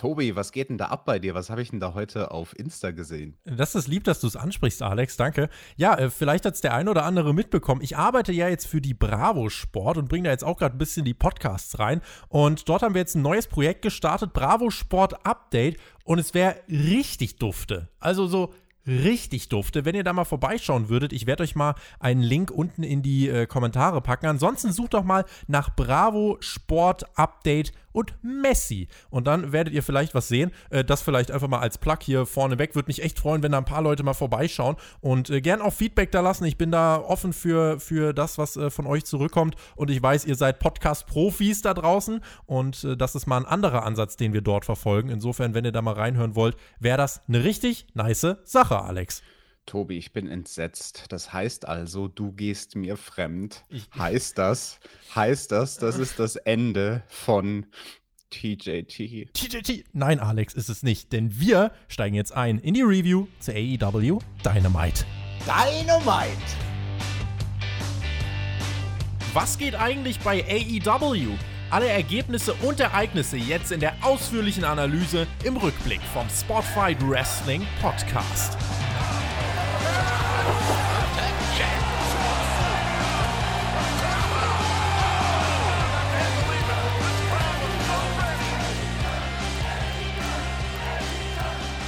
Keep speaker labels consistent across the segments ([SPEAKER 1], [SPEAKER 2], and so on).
[SPEAKER 1] Tobi, was geht denn da ab bei dir? Was habe ich denn da heute auf Insta gesehen?
[SPEAKER 2] Das ist lieb, dass du es ansprichst, Alex. Danke. Ja, äh, vielleicht hat es der ein oder andere mitbekommen. Ich arbeite ja jetzt für die Bravo Sport und bringe da jetzt auch gerade ein bisschen die Podcasts rein. Und dort haben wir jetzt ein neues Projekt gestartet, Bravo Sport Update. Und es wäre richtig dufte. Also so richtig dufte. Wenn ihr da mal vorbeischauen würdet, ich werde euch mal einen Link unten in die äh, Kommentare packen. Ansonsten sucht doch mal nach Bravo Sport Update und Messi. Und dann werdet ihr vielleicht was sehen. Äh, das vielleicht einfach mal als Plug hier vorne weg. Würde mich echt freuen, wenn da ein paar Leute mal vorbeischauen und äh, gern auch Feedback da lassen. Ich bin da offen für, für das, was äh, von euch zurückkommt. Und ich weiß, ihr seid Podcast-Profis da draußen. Und äh, das ist mal ein anderer Ansatz, den wir dort verfolgen. Insofern, wenn ihr da mal reinhören wollt, wäre das eine richtig nice Sache, Alex.
[SPEAKER 1] Tobi, ich bin entsetzt. Das heißt also, du gehst mir fremd. Ich heißt das, heißt das, das ist das Ende von TJT.
[SPEAKER 2] TJT. Nein, Alex, ist es nicht, denn wir steigen jetzt ein in die Review zu AEW Dynamite.
[SPEAKER 3] Dynamite!
[SPEAKER 2] Was geht eigentlich bei AEW? Alle Ergebnisse und Ereignisse jetzt in der ausführlichen Analyse im Rückblick vom Spotfight Wrestling Podcast.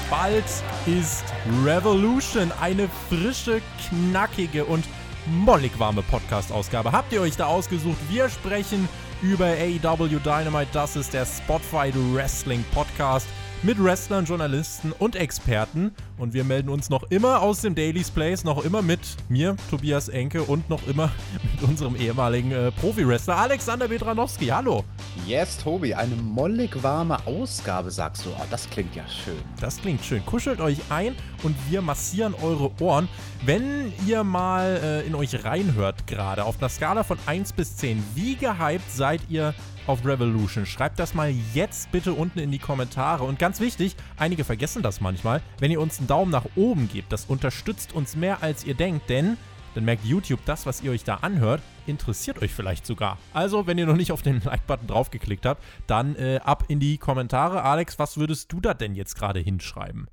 [SPEAKER 2] Bald ist Revolution, eine frische, knackige und mollig warme Podcast-Ausgabe. Habt ihr euch da ausgesucht? Wir sprechen über AEW Dynamite. Das ist der Spotfight Wrestling Podcast mit Wrestlern, Journalisten und Experten. Und wir melden uns noch immer aus dem Daily's Place, noch immer mit mir, Tobias Enke, und noch immer mit unserem ehemaligen äh, Profi-Wrestler Alexander Bedranowski. Hallo.
[SPEAKER 1] Yes, Tobi, eine mollig warme Ausgabe, sagst du. Oh, das klingt ja schön.
[SPEAKER 2] Das klingt schön. Kuschelt euch ein und wir massieren eure Ohren. Wenn ihr mal äh, in euch reinhört gerade, auf einer Skala von 1 bis 10, wie gehypt seid ihr auf Revolution? Schreibt das mal jetzt bitte unten in die Kommentare. Und ganz wichtig, einige vergessen das manchmal, wenn ihr uns einen Daumen nach oben gebt, das unterstützt uns mehr als ihr denkt, denn dann merkt YouTube, das, was ihr euch da anhört, interessiert euch vielleicht sogar. Also, wenn ihr noch nicht auf den Like-Button draufgeklickt habt, dann äh, ab in die Kommentare. Alex, was würdest du da denn jetzt gerade hinschreiben?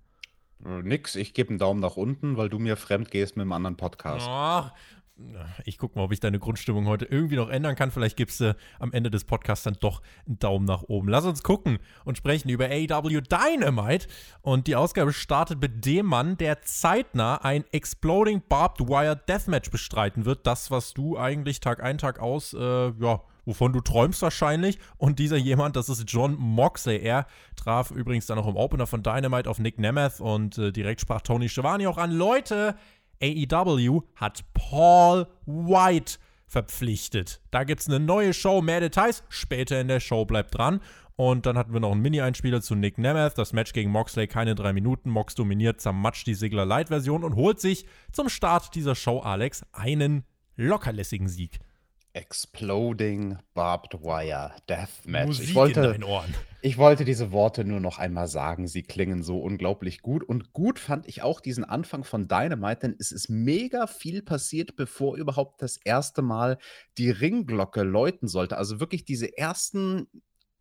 [SPEAKER 1] Äh, nix, ich gebe einen Daumen nach unten, weil du mir fremd gehst mit einem anderen Podcast.
[SPEAKER 2] Oh, ich gucke mal, ob ich deine Grundstimmung heute irgendwie noch ändern kann. Vielleicht gibst du am Ende des Podcasts dann doch einen Daumen nach oben. Lass uns gucken und sprechen über AEW Dynamite. Und die Ausgabe startet mit dem Mann, der zeitnah ein Exploding Barbed Wire Deathmatch bestreiten wird. Das, was du eigentlich Tag ein, Tag aus, äh, ja, wovon du träumst wahrscheinlich. Und dieser jemand, das ist John Moxley. Er traf übrigens dann auch im Opener von Dynamite auf Nick Nemeth und äh, direkt sprach Tony Schiavone auch an. Leute, AEW hat Paul White verpflichtet. Da gibt es eine neue Show, mehr Details später in der Show, bleibt dran. Und dann hatten wir noch einen Mini-Einspieler zu Nick Nemeth. Das Match gegen Moxley, keine drei Minuten. Mox dominiert, zermatscht die Sigler Light-Version und holt sich zum Start dieser Show, Alex, einen lockerlässigen Sieg.
[SPEAKER 1] Exploding Barbed Wire Deathmatch.
[SPEAKER 2] Musik
[SPEAKER 1] ich wollte,
[SPEAKER 2] in deinen Ohren.
[SPEAKER 1] Ich wollte diese Worte nur noch einmal sagen. Sie klingen so unglaublich gut. Und gut fand ich auch diesen Anfang von Dynamite, denn es ist mega viel passiert, bevor überhaupt das erste Mal die Ringglocke läuten sollte. Also wirklich diese ersten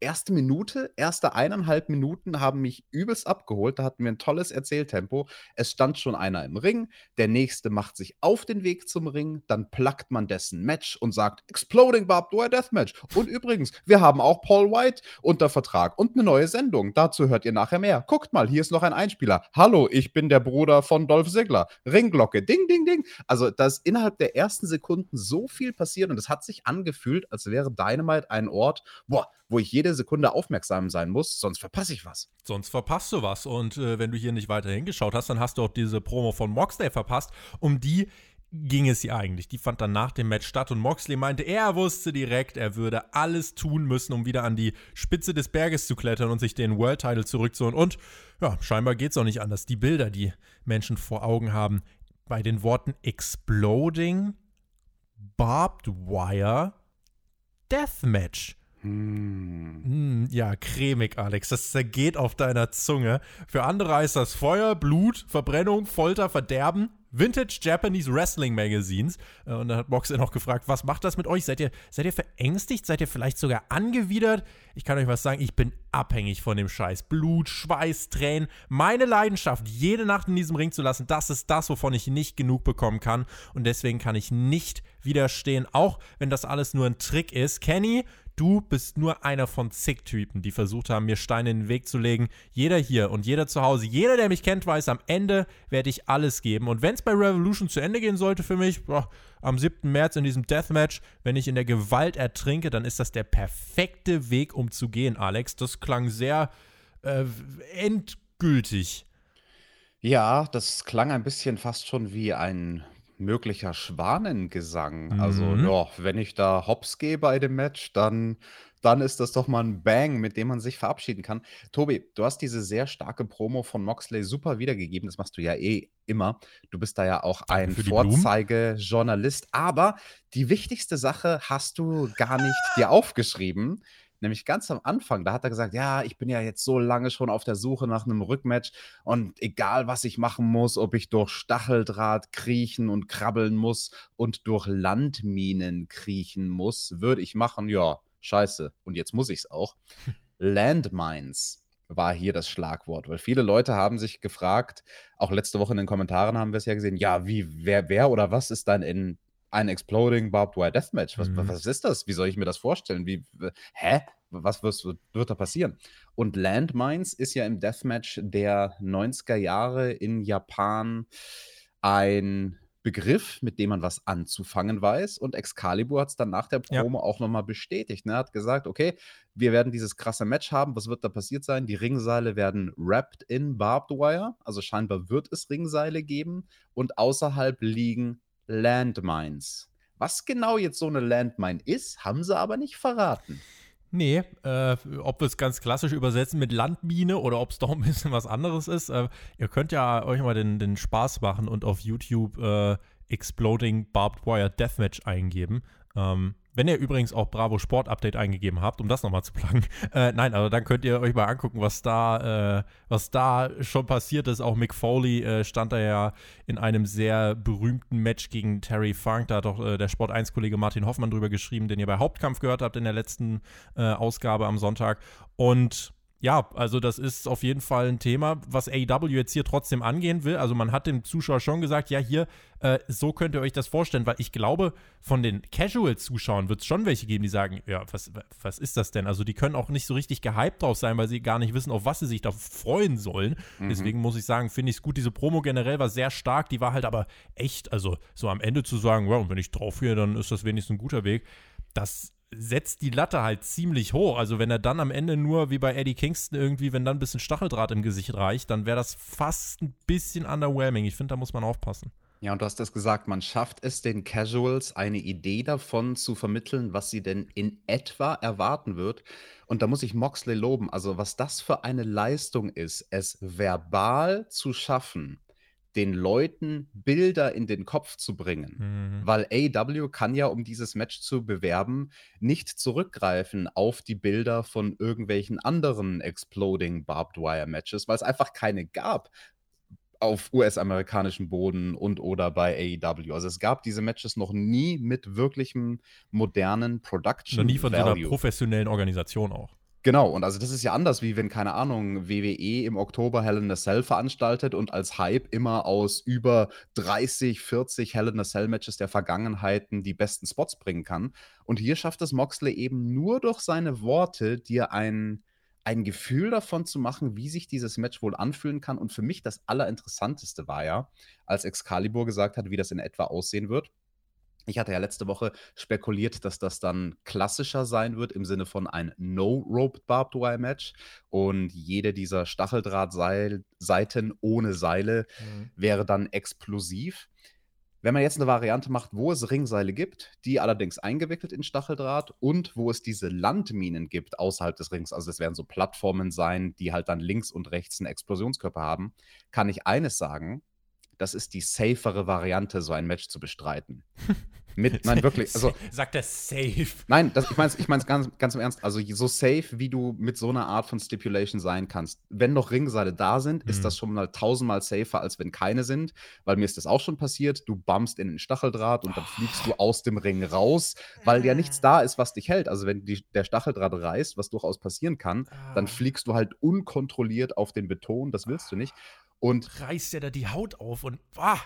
[SPEAKER 1] erste Minute, erste eineinhalb Minuten haben mich übelst abgeholt. Da hatten wir ein tolles Erzähltempo. Es stand schon einer im Ring, der nächste macht sich auf den Weg zum Ring, dann plackt man dessen Match und sagt Exploding Barbed Wire Deathmatch. Und übrigens, wir haben auch Paul White unter Vertrag und eine neue Sendung. Dazu hört ihr nachher mehr. Guckt mal, hier ist noch ein Einspieler. Hallo, ich bin der Bruder von Dolph Ziggler. Ringglocke, ding, ding, ding. Also, da ist innerhalb der ersten Sekunden so viel passiert und es hat sich angefühlt, als wäre Dynamite ein Ort, boah, wo ich jede Sekunde aufmerksam sein muss, sonst verpasse ich was.
[SPEAKER 2] Sonst verpasst du was. Und äh, wenn du hier nicht weiter hingeschaut hast, dann hast du auch diese Promo von Moxley verpasst. Um die ging es ja eigentlich. Die fand dann nach dem Match statt und Moxley meinte, er wusste direkt, er würde alles tun müssen, um wieder an die Spitze des Berges zu klettern und sich den World Title zurückzuholen. Und ja, scheinbar geht es auch nicht anders. Die Bilder, die Menschen vor Augen haben, bei den Worten Exploding, Barbed Wire, Deathmatch. Mm, ja, cremig, Alex. Das zergeht auf deiner Zunge. Für andere heißt das Feuer, Blut, Verbrennung, Folter, Verderben. Vintage Japanese Wrestling Magazines. Äh, und da hat Moxley noch gefragt, was macht das mit euch? Seid ihr, seid ihr verängstigt? Seid ihr vielleicht sogar angewidert? Ich kann euch was sagen, ich bin abhängig von dem Scheiß. Blut, Schweiß, Tränen. Meine Leidenschaft, jede Nacht in diesem Ring zu lassen, das ist das, wovon ich nicht genug bekommen kann. Und deswegen kann ich nicht widerstehen, auch wenn das alles nur ein Trick ist. Kenny, Du bist nur einer von zig Typen, die versucht haben, mir Steine in den Weg zu legen. Jeder hier und jeder zu Hause, jeder, der mich kennt, weiß, am Ende werde ich alles geben. Und wenn es bei Revolution zu Ende gehen sollte für mich, boah, am 7. März in diesem Deathmatch, wenn ich in der Gewalt ertrinke, dann ist das der perfekte Weg, um zu gehen, Alex. Das klang sehr äh, endgültig.
[SPEAKER 1] Ja, das klang ein bisschen fast schon wie ein möglicher Schwanengesang. Also,
[SPEAKER 2] Mhm.
[SPEAKER 1] ja, wenn ich da hops gehe bei dem Match, dann dann ist das doch mal ein Bang, mit dem man sich verabschieden kann. Tobi, du hast diese sehr starke Promo von Moxley super wiedergegeben. Das machst du ja eh immer. Du bist da ja auch ein. Vorzeigejournalist. Aber die wichtigste Sache hast du gar nicht dir aufgeschrieben. Nämlich ganz am Anfang, da hat er gesagt, ja, ich bin ja jetzt so lange schon auf der Suche nach einem Rückmatch und egal, was ich machen muss, ob ich durch Stacheldraht kriechen und krabbeln muss und durch Landminen kriechen muss, würde ich machen, ja, scheiße. Und jetzt muss ich es auch. Landmines war hier das Schlagwort, weil viele Leute haben sich gefragt, auch letzte Woche in den Kommentaren haben wir es ja gesehen, ja, wie, wer, wer oder was ist dann in ein Exploding Barbed Wire Deathmatch? Was,
[SPEAKER 2] Mhm.
[SPEAKER 1] was ist das? Wie soll ich mir das vorstellen? Wie, hä? Was wirst, wird da passieren? Und Landmines ist ja im Deathmatch der 90er Jahre in Japan ein Begriff, mit dem man was anzufangen weiß. Und Excalibur hat es dann nach der
[SPEAKER 2] Ja.
[SPEAKER 1] Promo auch nochmal bestätigt. Ne? Er hat gesagt, okay, wir werden dieses krasse Match haben. Was wird da passiert sein? Die Ringseile werden wrapped in Barbed Wire. Also scheinbar wird es Ringseile geben. Und außerhalb liegen Landmines. Was genau jetzt so eine Landmine ist, haben sie aber nicht verraten.
[SPEAKER 2] Nee, äh, ob wir es ganz klassisch übersetzen mit Landmine oder ob es doch ein bisschen was anderes ist. Äh, ihr könnt ja euch mal den, den Spaß machen und auf YouTube äh, Exploding Barbed Wire Deathmatch eingeben. Ähm, wenn ihr übrigens auch Bravo Sport Update eingegeben habt, um das nochmal zu plagen. Äh, nein, also dann könnt ihr euch mal angucken, was da, äh, was da schon passiert ist. Auch Mick Foley äh, stand da ja in einem sehr berühmten Match gegen Terry Funk. Da hat auch äh, der Sport 1-Kollege Martin Hoffmann drüber geschrieben, den ihr bei Hauptkampf gehört habt in der letzten äh, Ausgabe am Sonntag. Und ja, also das ist auf jeden Fall ein Thema, was AEW jetzt hier trotzdem angehen will. Also man hat dem Zuschauer schon gesagt, ja hier, äh, so könnt ihr euch das vorstellen, weil ich glaube, von den Casual-Zuschauern wird es schon welche geben, die sagen, ja, was, was ist das denn? Also die können auch nicht so richtig gehypt drauf sein, weil sie gar nicht wissen, auf was sie sich da freuen sollen.
[SPEAKER 1] Mhm.
[SPEAKER 2] Deswegen muss ich sagen, finde ich es gut. Diese Promo generell war sehr stark, die war halt aber echt, also so am Ende zu sagen, ja, wenn ich drauf gehe, dann ist das wenigstens ein guter Weg. Das setzt die Latte halt ziemlich hoch. Also wenn er dann am Ende nur wie bei Eddie Kingston irgendwie, wenn dann ein bisschen Stacheldraht im Gesicht reicht, dann wäre das fast ein bisschen underwhelming. Ich finde, da muss man aufpassen.
[SPEAKER 1] Ja, und du hast es gesagt, man schafft es den Casuals eine Idee davon zu vermitteln, was sie denn in etwa erwarten wird. Und da muss ich Moxley loben. Also, was das für eine Leistung ist, es verbal zu schaffen, den Leuten Bilder in den Kopf zu bringen.
[SPEAKER 2] Mhm.
[SPEAKER 1] Weil AEW kann ja, um dieses Match zu bewerben, nicht zurückgreifen auf die Bilder von irgendwelchen anderen Exploding Barbed Wire Matches, weil es einfach keine gab auf US-amerikanischem Boden und oder bei AEW. Also es gab diese Matches noch nie mit wirklichem modernen Production
[SPEAKER 2] Noch nie von so einer
[SPEAKER 1] Value.
[SPEAKER 2] professionellen Organisation auch.
[SPEAKER 1] Genau, und also das ist ja anders, wie wenn, keine Ahnung, WWE im Oktober Hell in a Cell veranstaltet und als Hype immer aus über 30, 40 Hell in a Cell Matches der Vergangenheiten die besten Spots bringen kann. Und hier schafft es Moxley eben nur durch seine Worte, dir ein, ein Gefühl davon zu machen, wie sich dieses Match wohl anfühlen kann. Und für mich das Allerinteressanteste war ja, als Excalibur gesagt hat, wie das in etwa aussehen wird. Ich hatte ja letzte Woche spekuliert, dass das dann klassischer sein wird im Sinne von ein No-Rope Barbed Wire Match und jede dieser Stacheldrahtseiten ohne Seile wäre dann explosiv. Wenn man jetzt eine Variante macht, wo es Ringseile gibt, die allerdings eingewickelt in Stacheldraht und wo es diese Landminen gibt außerhalb des Rings, also es werden so Plattformen sein, die halt dann links und rechts einen Explosionskörper haben, kann ich eines sagen, das ist die safere Variante, so ein Match zu bestreiten. Mit, nein, wirklich. Also,
[SPEAKER 2] Sagt er safe.
[SPEAKER 1] Nein, das, ich meine es ich mein's ganz, ganz im Ernst. Also, so safe, wie du mit so einer Art von Stipulation sein kannst. Wenn noch Ringseile da sind, mhm. ist das schon mal tausendmal safer, als wenn keine sind. Weil mir ist das auch schon passiert. Du bummst in den Stacheldraht und dann oh. fliegst du aus dem Ring raus, weil ja nichts da ist, was dich hält. Also, wenn die, der Stacheldraht reißt, was durchaus passieren kann, ah. dann fliegst du halt unkontrolliert auf den Beton. Das willst du nicht. Und
[SPEAKER 2] reißt ja da die Haut auf und ah,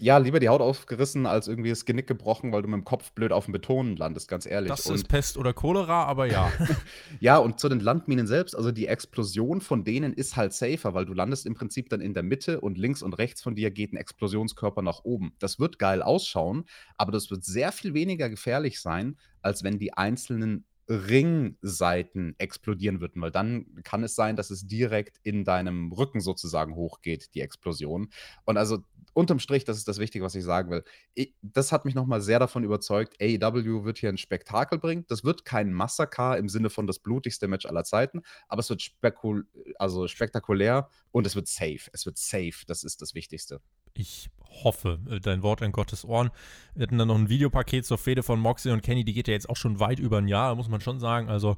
[SPEAKER 1] ja, lieber die Haut aufgerissen, als irgendwie das Genick gebrochen, weil du mit dem Kopf blöd auf dem Beton landest, ganz ehrlich.
[SPEAKER 2] Das und, ist Pest oder Cholera, aber ja.
[SPEAKER 1] ja, und zu den Landminen selbst, also die Explosion von denen ist halt safer, weil du landest im Prinzip dann in der Mitte und links und rechts von dir geht ein Explosionskörper nach oben. Das wird geil ausschauen, aber das wird sehr viel weniger gefährlich sein, als wenn die einzelnen Ringseiten explodieren würden, weil dann kann es sein, dass es direkt in deinem Rücken sozusagen hochgeht, die Explosion. Und also unterm Strich, das ist das Wichtige, was ich sagen will. Ich, das hat mich nochmal sehr davon überzeugt, AEW wird hier ein Spektakel bringen. Das wird kein Massaker im Sinne von das blutigste Match aller Zeiten, aber es wird spekul also spektakulär und es wird safe. Es wird safe, das ist das Wichtigste.
[SPEAKER 2] Ich hoffe, äh, dein Wort in Gottes Ohren. Wir hatten dann noch ein Videopaket zur Fehde von Moxley und Kenny, die geht ja jetzt auch schon weit über ein Jahr, muss man schon sagen. Also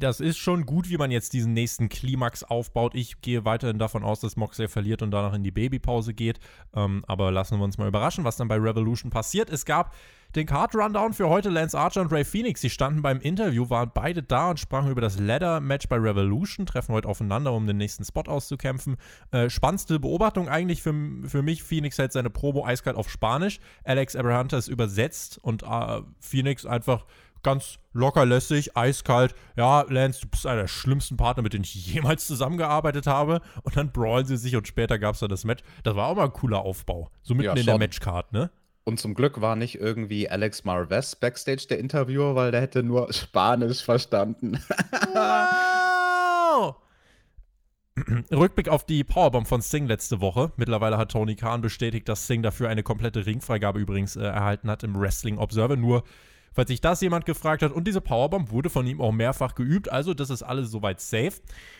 [SPEAKER 2] das ist schon gut, wie man jetzt diesen nächsten Klimax aufbaut. Ich gehe weiterhin davon aus, dass Moxley verliert und danach in die Babypause geht. Ähm, aber lassen wir uns mal überraschen, was dann bei Revolution passiert. Es gab den Card-Rundown für heute. Lance Archer und Ray Phoenix, sie standen beim Interview, waren beide da und sprachen über das Ladder-Match bei Revolution, treffen heute aufeinander, um den nächsten Spot auszukämpfen. Äh, spannendste Beobachtung eigentlich für, für mich. Phoenix hält seine Promo eiskalt auf Spanisch. Alex Abrahanta ist übersetzt und äh, Phoenix einfach ganz locker lässig, eiskalt. Ja, Lance, du bist einer der schlimmsten Partner, mit denen ich jemals zusammengearbeitet habe. Und dann brawlen sie sich und später gab es dann das Match. Das war auch mal ein cooler Aufbau. So mitten ja, in der Matchcard, ne?
[SPEAKER 1] Und zum Glück war nicht irgendwie Alex Marvez backstage der Interviewer, weil der hätte nur Spanisch verstanden.
[SPEAKER 2] Rückblick auf die Powerbomb von Sting letzte Woche. Mittlerweile hat Tony Khan bestätigt, dass Sting dafür eine komplette Ringfreigabe übrigens äh, erhalten hat im Wrestling Observer. Nur falls sich das jemand gefragt hat. Und diese Powerbomb wurde von ihm auch mehrfach geübt, also das ist alles soweit safe.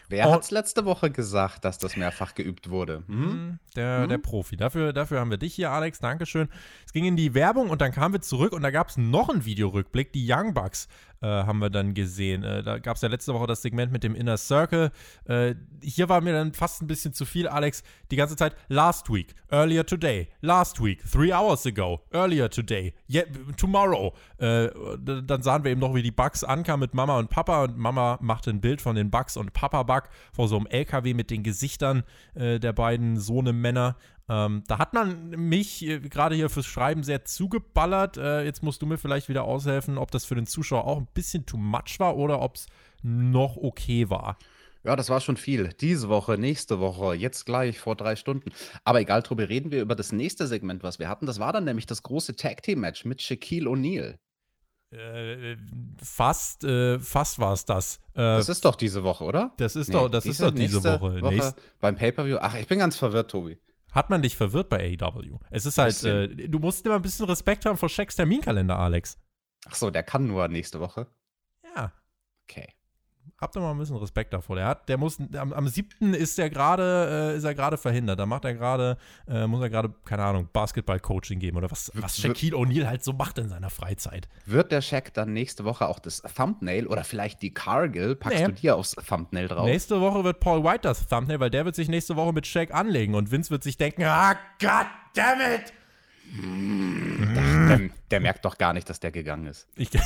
[SPEAKER 1] Wer hat es letzte Woche gesagt, dass das mehrfach geübt wurde?
[SPEAKER 2] Hm? hm? Der, hm? der Profi. Dafür, dafür haben wir dich hier, Alex. Dankeschön. Es ging in die Werbung und dann kamen wir zurück und da gab es noch einen Videorückblick. Die Young Bucks äh, haben wir dann gesehen. Äh, da gab es ja letzte Woche das Segment mit dem Inner Circle. Äh, hier war mir dann fast ein bisschen zu viel, Alex. Die ganze Zeit last week, earlier today, last week, three hours ago, earlier today, yeah, tomorrow. Äh, dann sahen wir eben noch, wie die Bucks ankamen mit Mama und Papa und Mama machte ein Bild von den Bucks und Papa Park vor so einem LKW mit den Gesichtern äh, der beiden Sohnemänner. Ähm, da hat man mich äh, gerade hier fürs Schreiben sehr zugeballert. Äh, jetzt musst du mir vielleicht wieder aushelfen, ob das für den Zuschauer auch ein bisschen too much war oder ob es noch okay war.
[SPEAKER 1] Ja, das war schon viel. Diese Woche, nächste Woche, jetzt gleich vor drei Stunden. Aber egal, Tobi, reden wir über das nächste Segment, was wir hatten. Das war dann nämlich das große Tag Team Match mit Shaquille O'Neal.
[SPEAKER 2] Äh, fast, äh, fast war es das.
[SPEAKER 1] Äh, das ist doch diese Woche, oder?
[SPEAKER 2] Das ist nee, doch, das ist doch diese Woche.
[SPEAKER 1] Woche Nächst beim Pay-Per-View. Ach, ich bin ganz verwirrt, Tobi.
[SPEAKER 2] Hat man dich verwirrt bei AEW? Es ist halt, äh, du musst immer ein bisschen Respekt haben vor Shaqs Terminkalender, Alex.
[SPEAKER 1] Ach so, der kann nur nächste Woche.
[SPEAKER 2] Ja.
[SPEAKER 1] Okay
[SPEAKER 2] habt ihr mal ein bisschen Respekt davor. Der hat, der muss, am, am 7. ist er gerade, äh, ist er gerade verhindert. Da macht er gerade, äh, muss er gerade, keine Ahnung, Basketball-Coaching geben oder was, was Shaquille O'Neal halt so macht in seiner Freizeit.
[SPEAKER 1] Wird der Shaq dann nächste Woche auch das Thumbnail oder vielleicht die Cargill, packst nee. du dir aufs Thumbnail drauf?
[SPEAKER 2] Nächste Woche wird Paul White das Thumbnail, weil der wird sich nächste Woche mit Shaq anlegen und Vince wird sich denken, ah, God damn it!
[SPEAKER 1] Hm, der, der, der merkt doch gar nicht, dass der gegangen ist.
[SPEAKER 2] Ich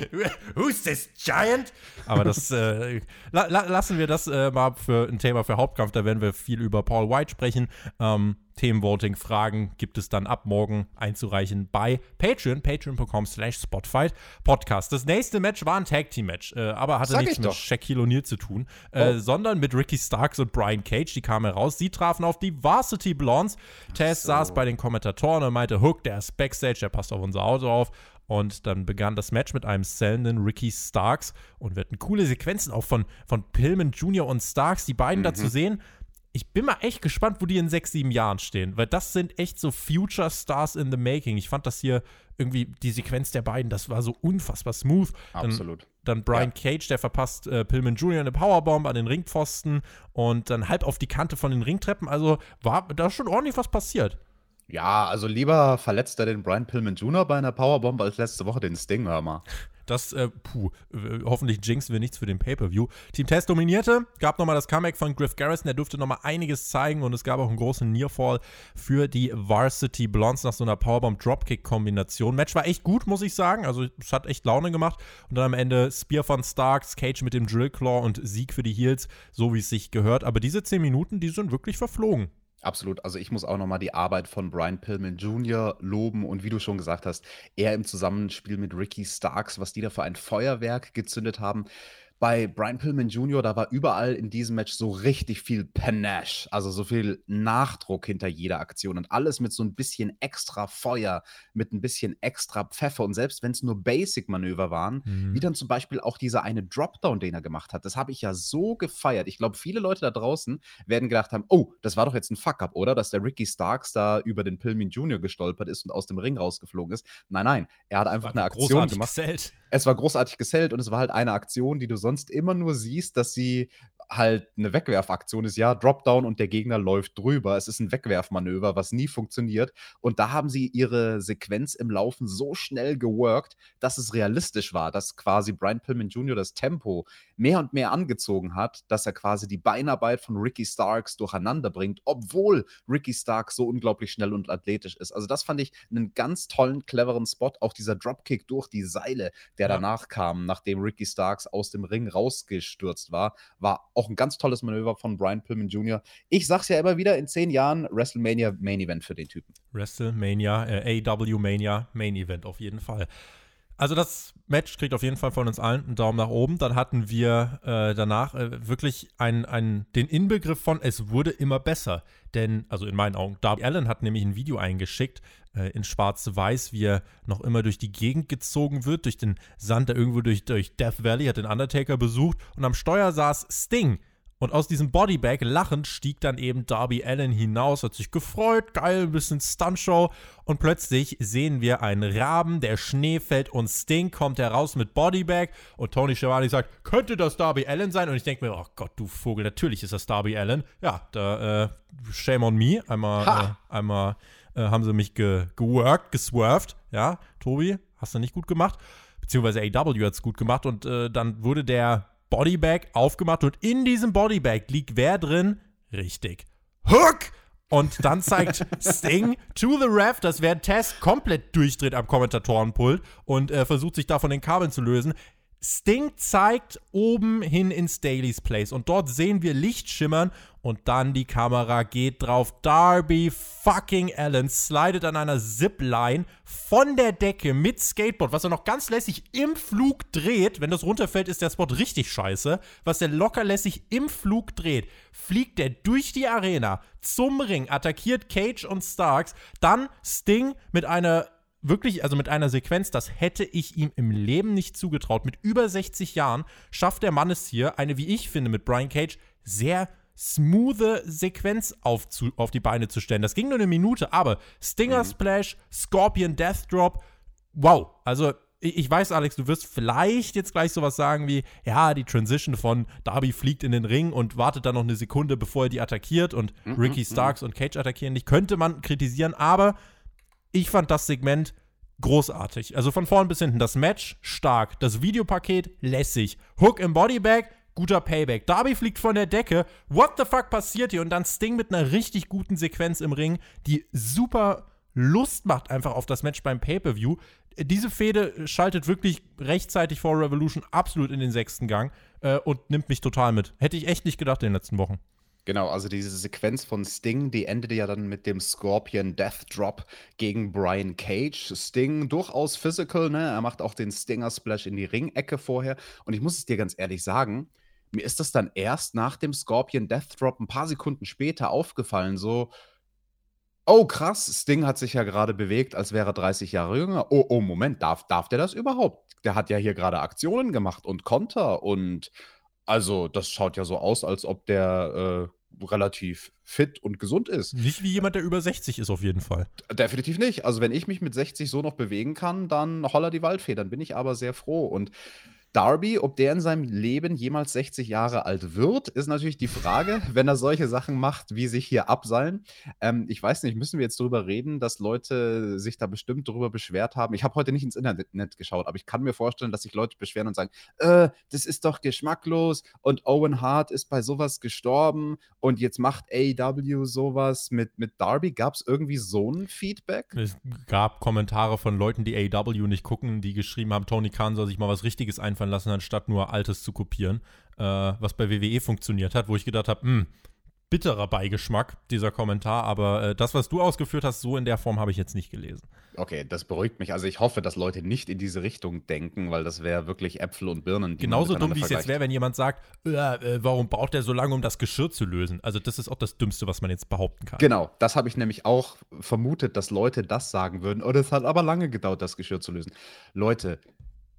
[SPEAKER 2] Who's this giant? Aber das äh, la lassen wir das äh, mal für ein Thema für Hauptkampf. Da werden wir viel über Paul White sprechen. Ähm, Themenvoting, Fragen gibt es dann ab morgen einzureichen bei Patreon, patreon.com slash Spotfight Podcast. Das nächste Match war ein Tag Team Match, äh, aber hatte Sag nichts mit Shaquille O'Neal zu tun, äh, oh. sondern mit Ricky Starks und Brian Cage. Die kamen heraus. Sie trafen auf die Varsity Blondes. Tess so. saß bei den Kommentatoren und meinte, Hook, der ist Backstage, der passt auf unser Auto auf. Und dann begann das Match mit einem sellenden Ricky Starks und wir hatten coole Sequenzen auch von, von Pillman Jr. und Starks, die beiden mhm. da zu sehen. Ich bin mal echt gespannt, wo die in sechs, sieben Jahren stehen, weil das sind echt so Future Stars in the Making. Ich fand das hier irgendwie, die Sequenz der beiden, das war so unfassbar smooth.
[SPEAKER 1] Absolut.
[SPEAKER 2] Dann, dann Brian ja. Cage, der verpasst äh, Pillman Jr. eine Powerbomb an den Ringpfosten und dann halb auf die Kante von den Ringtreppen. Also war da schon ordentlich was passiert.
[SPEAKER 1] Ja, also lieber verletzt er den Brian Pillman Jr. bei einer Powerbomb als letzte Woche den Sting, hör mal.
[SPEAKER 2] Das, äh, puh, hoffentlich jinxen wir nichts für den Pay-Per-View. Team Test dominierte, gab nochmal das Comeback von Griff Garrison, der durfte nochmal einiges zeigen und es gab auch einen großen Nearfall für die Varsity Blondes nach so einer Powerbomb-Dropkick-Kombination. Match war echt gut, muss ich sagen, also es hat echt Laune gemacht und dann am Ende Spear von Starks, Cage mit dem Drillclaw und Sieg für die Heels, so wie es sich gehört. Aber diese 10 Minuten, die sind wirklich verflogen.
[SPEAKER 1] Absolut. Also ich muss auch nochmal die Arbeit von Brian Pillman Jr. loben und wie du schon gesagt hast, er im Zusammenspiel mit Ricky Starks, was die da für ein Feuerwerk gezündet haben bei Brian Pillman Jr., da war überall in diesem Match so richtig viel Panache, also so viel Nachdruck hinter jeder Aktion und alles mit so ein bisschen extra Feuer, mit ein bisschen extra Pfeffer und selbst wenn es nur Basic-Manöver waren, mhm. wie dann zum Beispiel auch dieser eine Dropdown, den er gemacht hat, das habe ich ja so gefeiert. Ich glaube, viele Leute da draußen werden gedacht haben, oh, das war doch jetzt ein Fuck-up, oder? Dass der Ricky Starks da über den Pillman Jr. gestolpert ist und aus dem Ring rausgeflogen ist. Nein, nein, er hat einfach eine Aktion gemacht. Gesellt. Es war großartig gesellt und es war halt eine Aktion, die du sonst immer nur siehst, dass sie halt eine Wegwerfaktion ist, ja, Dropdown und der Gegner läuft drüber. Es ist ein Wegwerfmanöver, was nie funktioniert. Und da haben sie ihre Sequenz im Laufen so schnell geworkt, dass es realistisch war, dass quasi Brian Pillman Jr. das Tempo mehr und mehr angezogen hat, dass er quasi die Beinarbeit von Ricky Starks durcheinander bringt, obwohl Ricky Starks so unglaublich schnell und athletisch ist. Also das fand ich einen ganz tollen, cleveren Spot. Auch dieser Dropkick durch die Seile, der ja. danach kam, nachdem Ricky Starks aus dem Ring rausgestürzt war, war auch ein ganz tolles Manöver von Brian Pillman Jr. Ich sag's ja immer wieder, in zehn Jahren WrestleMania Main Event für den Typen.
[SPEAKER 2] WrestleMania, äh, AW Mania Main Event auf jeden Fall. Also das Match kriegt auf jeden Fall von uns allen einen Daumen nach oben. Dann hatten wir äh, danach äh, wirklich ein, ein, den Inbegriff von es wurde immer besser. Denn, also in meinen Augen, Darby Allen hat nämlich ein Video eingeschickt äh, in schwarz-weiß, wie er noch immer durch die Gegend gezogen wird, durch den Sand, der irgendwo durch, durch Death Valley, hat den Undertaker besucht und am Steuer saß Sting und aus diesem Bodybag lachend stieg dann eben Darby Allen hinaus, hat sich gefreut, geil, ein bisschen Stuntshow. Und plötzlich sehen wir einen Raben, der Schnee fällt und Sting kommt heraus mit Bodybag. Und Tony Schiavone sagt, könnte das Darby Allen sein? Und ich denke mir, oh Gott, du Vogel, natürlich ist das Darby Allen. Ja, da, äh, shame on me. Einmal, äh, einmal äh, haben sie mich ge geworkt, geswerved. Ja, Tobi, hast du nicht gut gemacht. Beziehungsweise AW hat es gut gemacht. Und äh, dann wurde der Bodybag aufgemacht und in diesem Bodybag liegt wer drin? Richtig. Hook! Und dann zeigt Sting to the Ref, dass wer Test komplett durchdreht am Kommentatorenpult und äh, versucht sich da von den Kabeln zu lösen. Sting zeigt oben hin ins Daily's Place und dort sehen wir Licht schimmern und dann die Kamera geht drauf. Darby fucking Allen slidet an einer Zipline von der Decke mit Skateboard, was er noch ganz lässig im Flug dreht. Wenn das runterfällt, ist der Spot richtig scheiße. Was er locker lässig im Flug dreht, fliegt er durch die Arena zum Ring, attackiert Cage und Starks, dann Sting mit einer wirklich, also mit einer Sequenz, das hätte ich ihm im Leben nicht zugetraut. Mit über 60 Jahren schafft der Mann es hier, eine, wie ich finde, mit Brian Cage sehr smoothe Sequenz auf, zu, auf die Beine zu stellen. Das ging nur eine Minute, aber Stinger mhm. Splash, Scorpion Death Drop, wow. Also ich weiß, Alex, du wirst vielleicht jetzt gleich sowas sagen wie, ja, die Transition von Darby fliegt in den Ring und wartet dann noch eine Sekunde, bevor er die attackiert und mhm, Ricky mhm. Starks und Cage attackieren dich. Könnte man kritisieren, aber ich fand das Segment großartig. Also von vorn bis hinten. Das Match stark. Das Videopaket lässig. Hook im Bodybag, guter Payback. Darby fliegt von der Decke. What the fuck passiert hier? Und dann Sting mit einer richtig guten Sequenz im Ring, die super Lust macht einfach auf das Match beim Pay-Per-View. Diese Fehde schaltet wirklich rechtzeitig vor Revolution absolut in den sechsten Gang äh, und nimmt mich total mit. Hätte ich echt nicht gedacht in den letzten Wochen.
[SPEAKER 1] Genau, also diese Sequenz von Sting, die endete ja dann mit dem Scorpion Death Drop gegen Brian Cage. Sting durchaus physical, ne? Er macht auch den Stinger Splash in die Ringecke vorher. Und ich muss es dir ganz ehrlich sagen, mir ist das dann erst nach dem Scorpion Death Drop ein paar Sekunden später aufgefallen, so, oh krass, Sting hat sich ja gerade bewegt, als wäre er 30 Jahre jünger. Oh, oh, Moment, darf, darf der das überhaupt? Der hat ja hier gerade Aktionen gemacht und Konter und also, das schaut ja so aus, als ob der äh, relativ fit und gesund ist.
[SPEAKER 2] Nicht wie jemand, der über 60 ist, auf jeden Fall.
[SPEAKER 1] Definitiv nicht. Also, wenn ich mich mit 60 so noch bewegen kann, dann holla die Waldfee. Dann bin ich aber sehr froh. Und Darby, ob der in seinem Leben jemals 60 Jahre alt wird, ist natürlich die Frage, wenn er solche Sachen macht, wie sich hier abseilen. Ähm, ich weiß nicht, müssen wir jetzt darüber reden, dass Leute sich da bestimmt darüber beschwert haben? Ich habe heute nicht ins Internet geschaut, aber ich kann mir vorstellen, dass sich Leute beschweren und sagen, äh, das ist doch geschmacklos und Owen Hart ist bei sowas gestorben und jetzt macht AEW sowas mit, mit Darby. Gab es irgendwie so ein Feedback?
[SPEAKER 2] Es gab Kommentare von Leuten, die AEW nicht gucken, die geschrieben haben, Tony Khan soll sich mal was Richtiges einfallen einfallen lassen, anstatt nur Altes zu kopieren, äh, was bei WWE funktioniert hat, wo ich gedacht habe, hm, bitterer Beigeschmack, dieser Kommentar, aber äh, das, was du ausgeführt hast, so in der Form habe ich jetzt nicht gelesen.
[SPEAKER 1] Okay, das beruhigt mich. Also ich hoffe, dass Leute nicht in diese Richtung denken, weil das wäre wirklich Äpfel und Birnen.
[SPEAKER 2] Genauso dumm, wie es jetzt wäre, wenn jemand sagt, äh, äh, warum braucht er so lange, um das Geschirr zu lösen? Also das ist auch das Dümmste, was man jetzt behaupten kann.
[SPEAKER 1] Genau, das habe ich nämlich auch vermutet, dass Leute das sagen würden. Oh, das hat aber lange gedauert, das Geschirr zu lösen. Leute,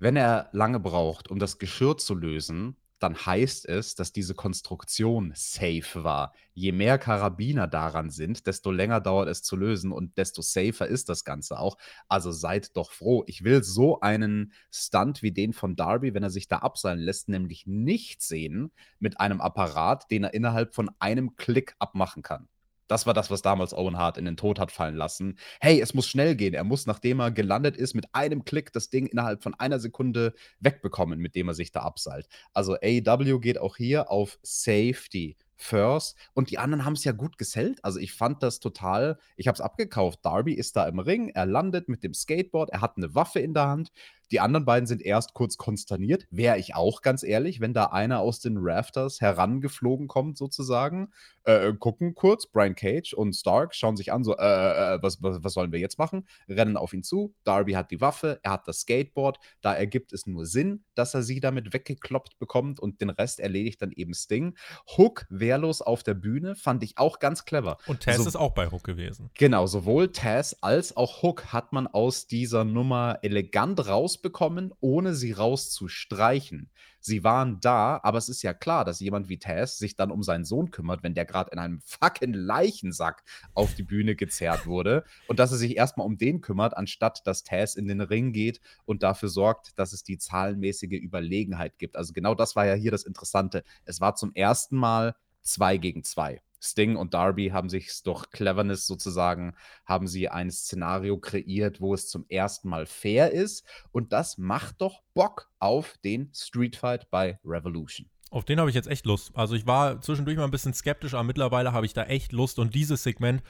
[SPEAKER 1] wenn er lange braucht, um das Geschirr zu lösen, dann heißt es, dass diese Konstruktion safe war. Je mehr Karabiner daran sind, desto länger dauert es zu lösen und desto safer ist das Ganze auch. Also seid doch froh. Ich will so einen Stunt wie den von Darby, wenn er sich da abseilen lässt, nämlich nicht sehen mit einem Apparat, den er innerhalb von einem Klick abmachen kann. Das war das, was damals Owen Hart in den Tod hat fallen lassen. Hey, es muss schnell gehen. Er muss, nachdem er gelandet ist, mit einem Klick das Ding innerhalb von einer Sekunde wegbekommen, mit dem er sich da abseilt. Also AEW geht auch hier auf Safety first. Und die anderen haben es ja gut gesellt. Also ich fand das total, ich habe es abgekauft. Darby ist da im Ring, er landet mit dem Skateboard, er hat eine Waffe in der Hand. Die anderen beiden sind erst kurz konsterniert. Wäre ich auch ganz ehrlich, wenn da einer aus den Rafters herangeflogen kommt, sozusagen. Äh, äh, gucken kurz, Brian Cage und Stark schauen sich an, so, äh, äh, äh, was, was, was sollen wir jetzt machen? Rennen auf ihn zu. Darby hat die Waffe, er hat das Skateboard. Da ergibt es nur Sinn, dass er sie damit weggekloppt bekommt und den Rest erledigt dann eben Sting. Hook wehrlos auf der Bühne fand ich auch ganz clever.
[SPEAKER 2] Und Taz so, ist auch bei Hook gewesen.
[SPEAKER 1] Genau, sowohl Taz als auch Hook hat man aus dieser Nummer elegant raus rausbekommen, ohne sie rauszustreichen. Sie waren da, aber es ist ja klar, dass jemand wie Taz sich dann um seinen Sohn kümmert, wenn der gerade in einem fucking Leichensack auf die Bühne gezerrt wurde und dass er sich erstmal um den kümmert, anstatt dass Taz in den Ring geht und dafür sorgt, dass es die zahlenmäßige Überlegenheit gibt. Also genau das war ja hier das Interessante. Es war zum ersten Mal zwei gegen zwei. Sting und Darby haben sich durch Cleverness sozusagen, haben sie ein Szenario kreiert, wo es zum ersten Mal fair ist. Und das macht doch Bock auf den Street Fight bei Revolution.
[SPEAKER 2] Auf den habe ich jetzt echt Lust. Also ich war zwischendurch mal ein bisschen skeptisch, aber mittlerweile habe ich da echt Lust. Und dieses Segment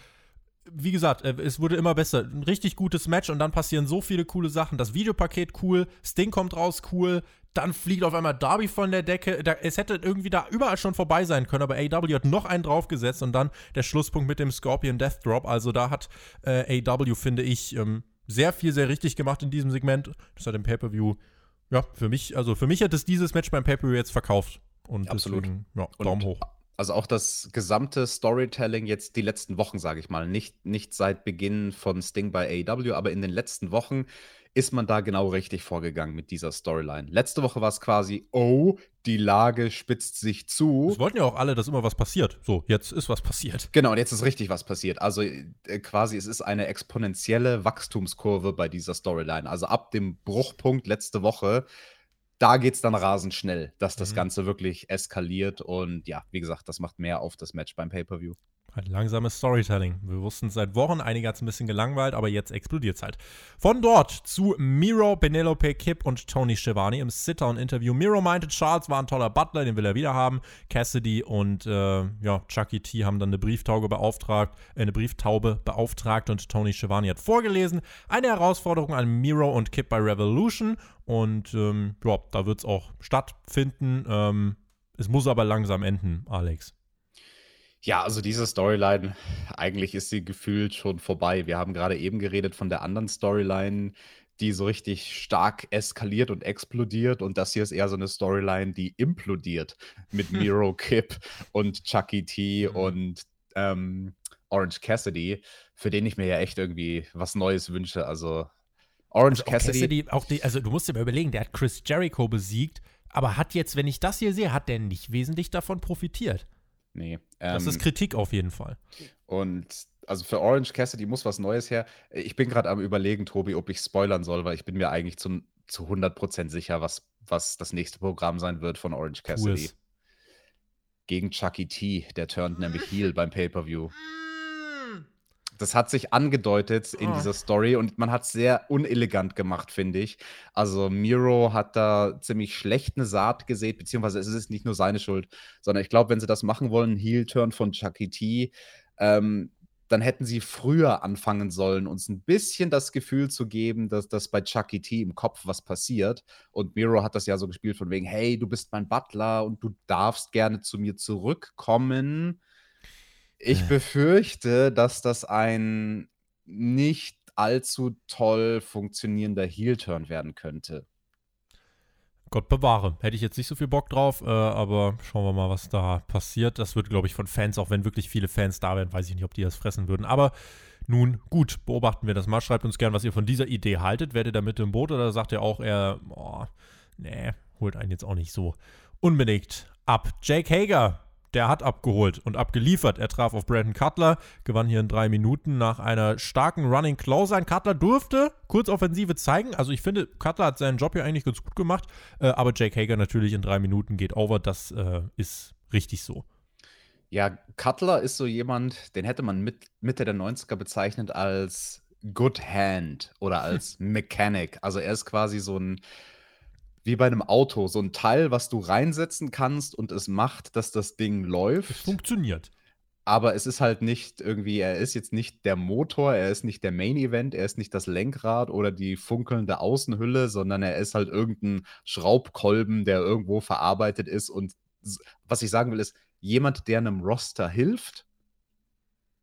[SPEAKER 2] wie gesagt, äh, es wurde immer besser. Ein richtig gutes Match und dann passieren so viele coole Sachen. Das Videopaket cool, Sting kommt raus cool, dann fliegt auf einmal Darby von der Decke. Da, es hätte irgendwie da überall schon vorbei sein können, aber AW hat noch einen draufgesetzt und dann der Schlusspunkt mit dem Scorpion Death Drop. Also da hat äh, AW, finde ich, ähm, sehr viel, sehr richtig gemacht in diesem Segment. Das hat im Pay-Per-View, ja, für mich, also für mich hat es dieses Match beim Pay-Per-View jetzt verkauft. Und
[SPEAKER 1] Absolut.
[SPEAKER 2] deswegen, ja, Daumen hoch.
[SPEAKER 1] Also auch das gesamte Storytelling jetzt die letzten Wochen, sage ich mal, nicht, nicht seit Beginn von Sting bei AEW, aber in den letzten Wochen ist man da genau richtig vorgegangen mit dieser Storyline. Letzte Woche war es quasi, oh, die Lage spitzt sich zu.
[SPEAKER 2] Es wollten ja auch alle, dass immer was passiert. So, jetzt ist was passiert.
[SPEAKER 1] Genau, und jetzt ist richtig was passiert. Also äh, quasi, es ist eine exponentielle Wachstumskurve bei dieser Storyline. Also ab dem Bruchpunkt letzte Woche da geht es dann rasend schnell, dass das mhm. Ganze wirklich eskaliert. Und ja, wie gesagt, das macht mehr auf das Match beim Pay-Per-View.
[SPEAKER 2] Ein langsames Storytelling. Wir wussten es seit Wochen, einige hat es ein bisschen gelangweilt, aber jetzt explodiert es halt. Von dort zu Miro, Penelope Kipp und Tony Schiavone im Sit-Down-Interview. Miro meinte, Charles war ein toller Butler, den will er wieder haben. Cassidy und äh, ja, Chucky T haben dann eine Brieftaube beauftragt, äh, eine Brieftaube beauftragt und Tony Schiavone hat vorgelesen. Eine Herausforderung an Miro und Kipp bei Revolution und ähm, ja, da wird es auch stattfinden. Ähm, es muss aber langsam enden, Alex.
[SPEAKER 1] Ja, also diese Storyline, eigentlich ist sie gefühlt schon vorbei. Wir haben gerade eben geredet von der anderen Storyline, die so richtig stark eskaliert und explodiert. Und das hier ist eher so eine Storyline, die implodiert mit Miro Kip und Chucky T mhm. und ähm, Orange Cassidy, für den ich mir ja echt irgendwie was Neues wünsche. Also Orange also Cassidy. Cassidy
[SPEAKER 2] auch die, also du musst dir mal überlegen, der hat Chris Jericho besiegt, aber hat jetzt, wenn ich das hier sehe, hat der nicht wesentlich davon profitiert.
[SPEAKER 1] Nee.
[SPEAKER 2] Ähm, das ist ähm, Kritik auf jeden Fall.
[SPEAKER 1] Und also für Orange Cassidy muss was Neues her. Ich bin gerade am überlegen, Tobi, ob ich spoilern soll, weil ich bin mir eigentlich zu, zu 100% sicher, was was das nächste Programm sein wird von Orange Cassidy. Gegen Chucky T, der turnt nämlich Heel beim Pay-Per-View. Das hat sich angedeutet in oh. dieser Story und man hat es sehr unelegant gemacht, finde ich. Also Miro hat da ziemlich schlecht eine Saat gesät, beziehungsweise es ist nicht nur seine Schuld, sondern ich glaube, wenn sie das machen wollen, Heel-Turn von Chucky T, ähm, dann hätten sie früher anfangen sollen, uns ein bisschen das Gefühl zu geben, dass das bei Chucky T im Kopf was passiert. Und Miro hat das ja so gespielt von wegen, hey, du bist mein Butler und du darfst gerne zu mir zurückkommen. Ich äh. befürchte, dass das ein nicht allzu toll funktionierender Heel-Turn werden könnte.
[SPEAKER 2] Gott bewahre. Hätte ich jetzt nicht so viel Bock drauf, äh, aber schauen wir mal, was da passiert. Das wird, glaube ich, von Fans, auch wenn wirklich viele Fans da wären, weiß ich nicht, ob die das fressen würden. Aber nun, gut, beobachten wir das mal. Schreibt uns gern, was ihr von dieser Idee haltet. Werdet ihr mit im Boot oder sagt ihr auch eher, oh, nee, holt einen jetzt auch nicht so unbedingt ab. Jake Hager der hat abgeholt und abgeliefert. Er traf auf Brandon Cutler, gewann hier in drei Minuten nach einer starken Running Close ein. Cutler durfte kurz Offensive zeigen. Also ich finde, Cutler hat seinen Job hier eigentlich ganz gut gemacht. Äh, aber Jake Hager natürlich in drei Minuten geht over. Das äh, ist richtig so.
[SPEAKER 1] Ja, Cutler ist so jemand, den hätte man mit Mitte der 90er bezeichnet als Good Hand oder als Mechanic. Also er ist quasi so ein wie bei einem Auto, so ein Teil, was du reinsetzen kannst und es macht, dass das Ding läuft. Es
[SPEAKER 2] funktioniert.
[SPEAKER 1] Aber es ist halt nicht irgendwie, er ist jetzt nicht der Motor, er ist nicht der Main Event, er ist nicht das Lenkrad oder die funkelnde Außenhülle, sondern er ist halt irgendein Schraubkolben, der irgendwo verarbeitet ist. Und was ich sagen will, ist jemand, der einem Roster hilft,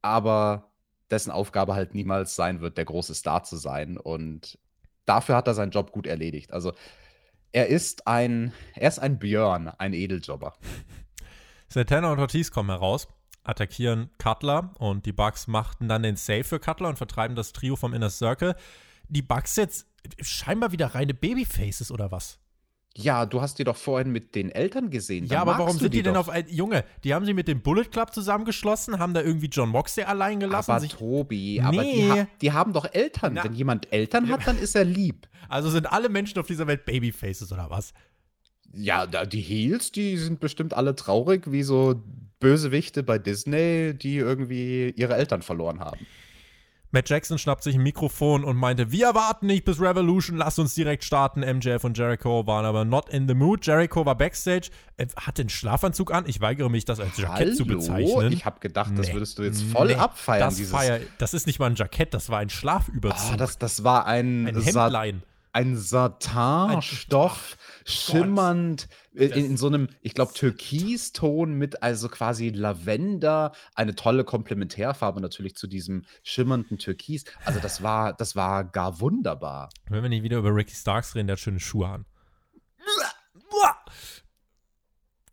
[SPEAKER 1] aber dessen Aufgabe halt niemals sein wird, der große Star zu sein. Und dafür hat er seinen Job gut erledigt. Also er ist ein, er ist ein Björn, ein Edeljobber.
[SPEAKER 2] Santana und Ortiz kommen heraus, attackieren Cutler und die Bugs machten dann den Save für Cutler und vertreiben das Trio vom Inner Circle. Die Bugs jetzt scheinbar wieder reine Babyfaces oder was?
[SPEAKER 1] Ja, du hast die doch vorhin mit den Eltern gesehen.
[SPEAKER 2] ja, aber warum sind die, die denn auf ein. Junge, die haben sie mit dem Bullet Club zusammengeschlossen, haben da irgendwie John Moxley allein gelassen.
[SPEAKER 1] Aber Tobi, aber die, ha die, haben doch Eltern. Na, Wenn jemand Eltern hat, dann ist er lieb.
[SPEAKER 2] Also sind alle Menschen auf dieser Welt Babyfaces oder was?
[SPEAKER 1] Ja, die Heels, die sind bestimmt alle traurig, wie so Bösewichte bei Disney, die irgendwie ihre Eltern verloren haben.
[SPEAKER 2] Matt Jackson schnappt sich ein Mikrofon und meinte, wir warten nicht bis Revolution, lass uns direkt starten. MJF und Jericho waren aber not in the mood. Jericho war backstage, er hatte einen Schlafanzug an. Ich weigere mich, das als Jackett Hallo? zu bezeichnen.
[SPEAKER 1] Ich habe gedacht, nee. das würdest du jetzt voll nee, abfeiern.
[SPEAKER 2] Das, feier, das ist nicht mal ein Jackett, das war ein Schlafüberzug.
[SPEAKER 1] Oh, das, das war ein,
[SPEAKER 2] ein Hemdlein
[SPEAKER 1] ein Satinstoff, schimmernd in, in, so einem, ich glaube, Türkiston mit also quasi Lavender, eine tolle Komplementärfarbe natürlich zu diesem schimmernden Türkis. Also das war, das war gar wunderbar.
[SPEAKER 2] Wenn wir nicht wieder über Ricky Starks reden, der hat schöne Schuhe an.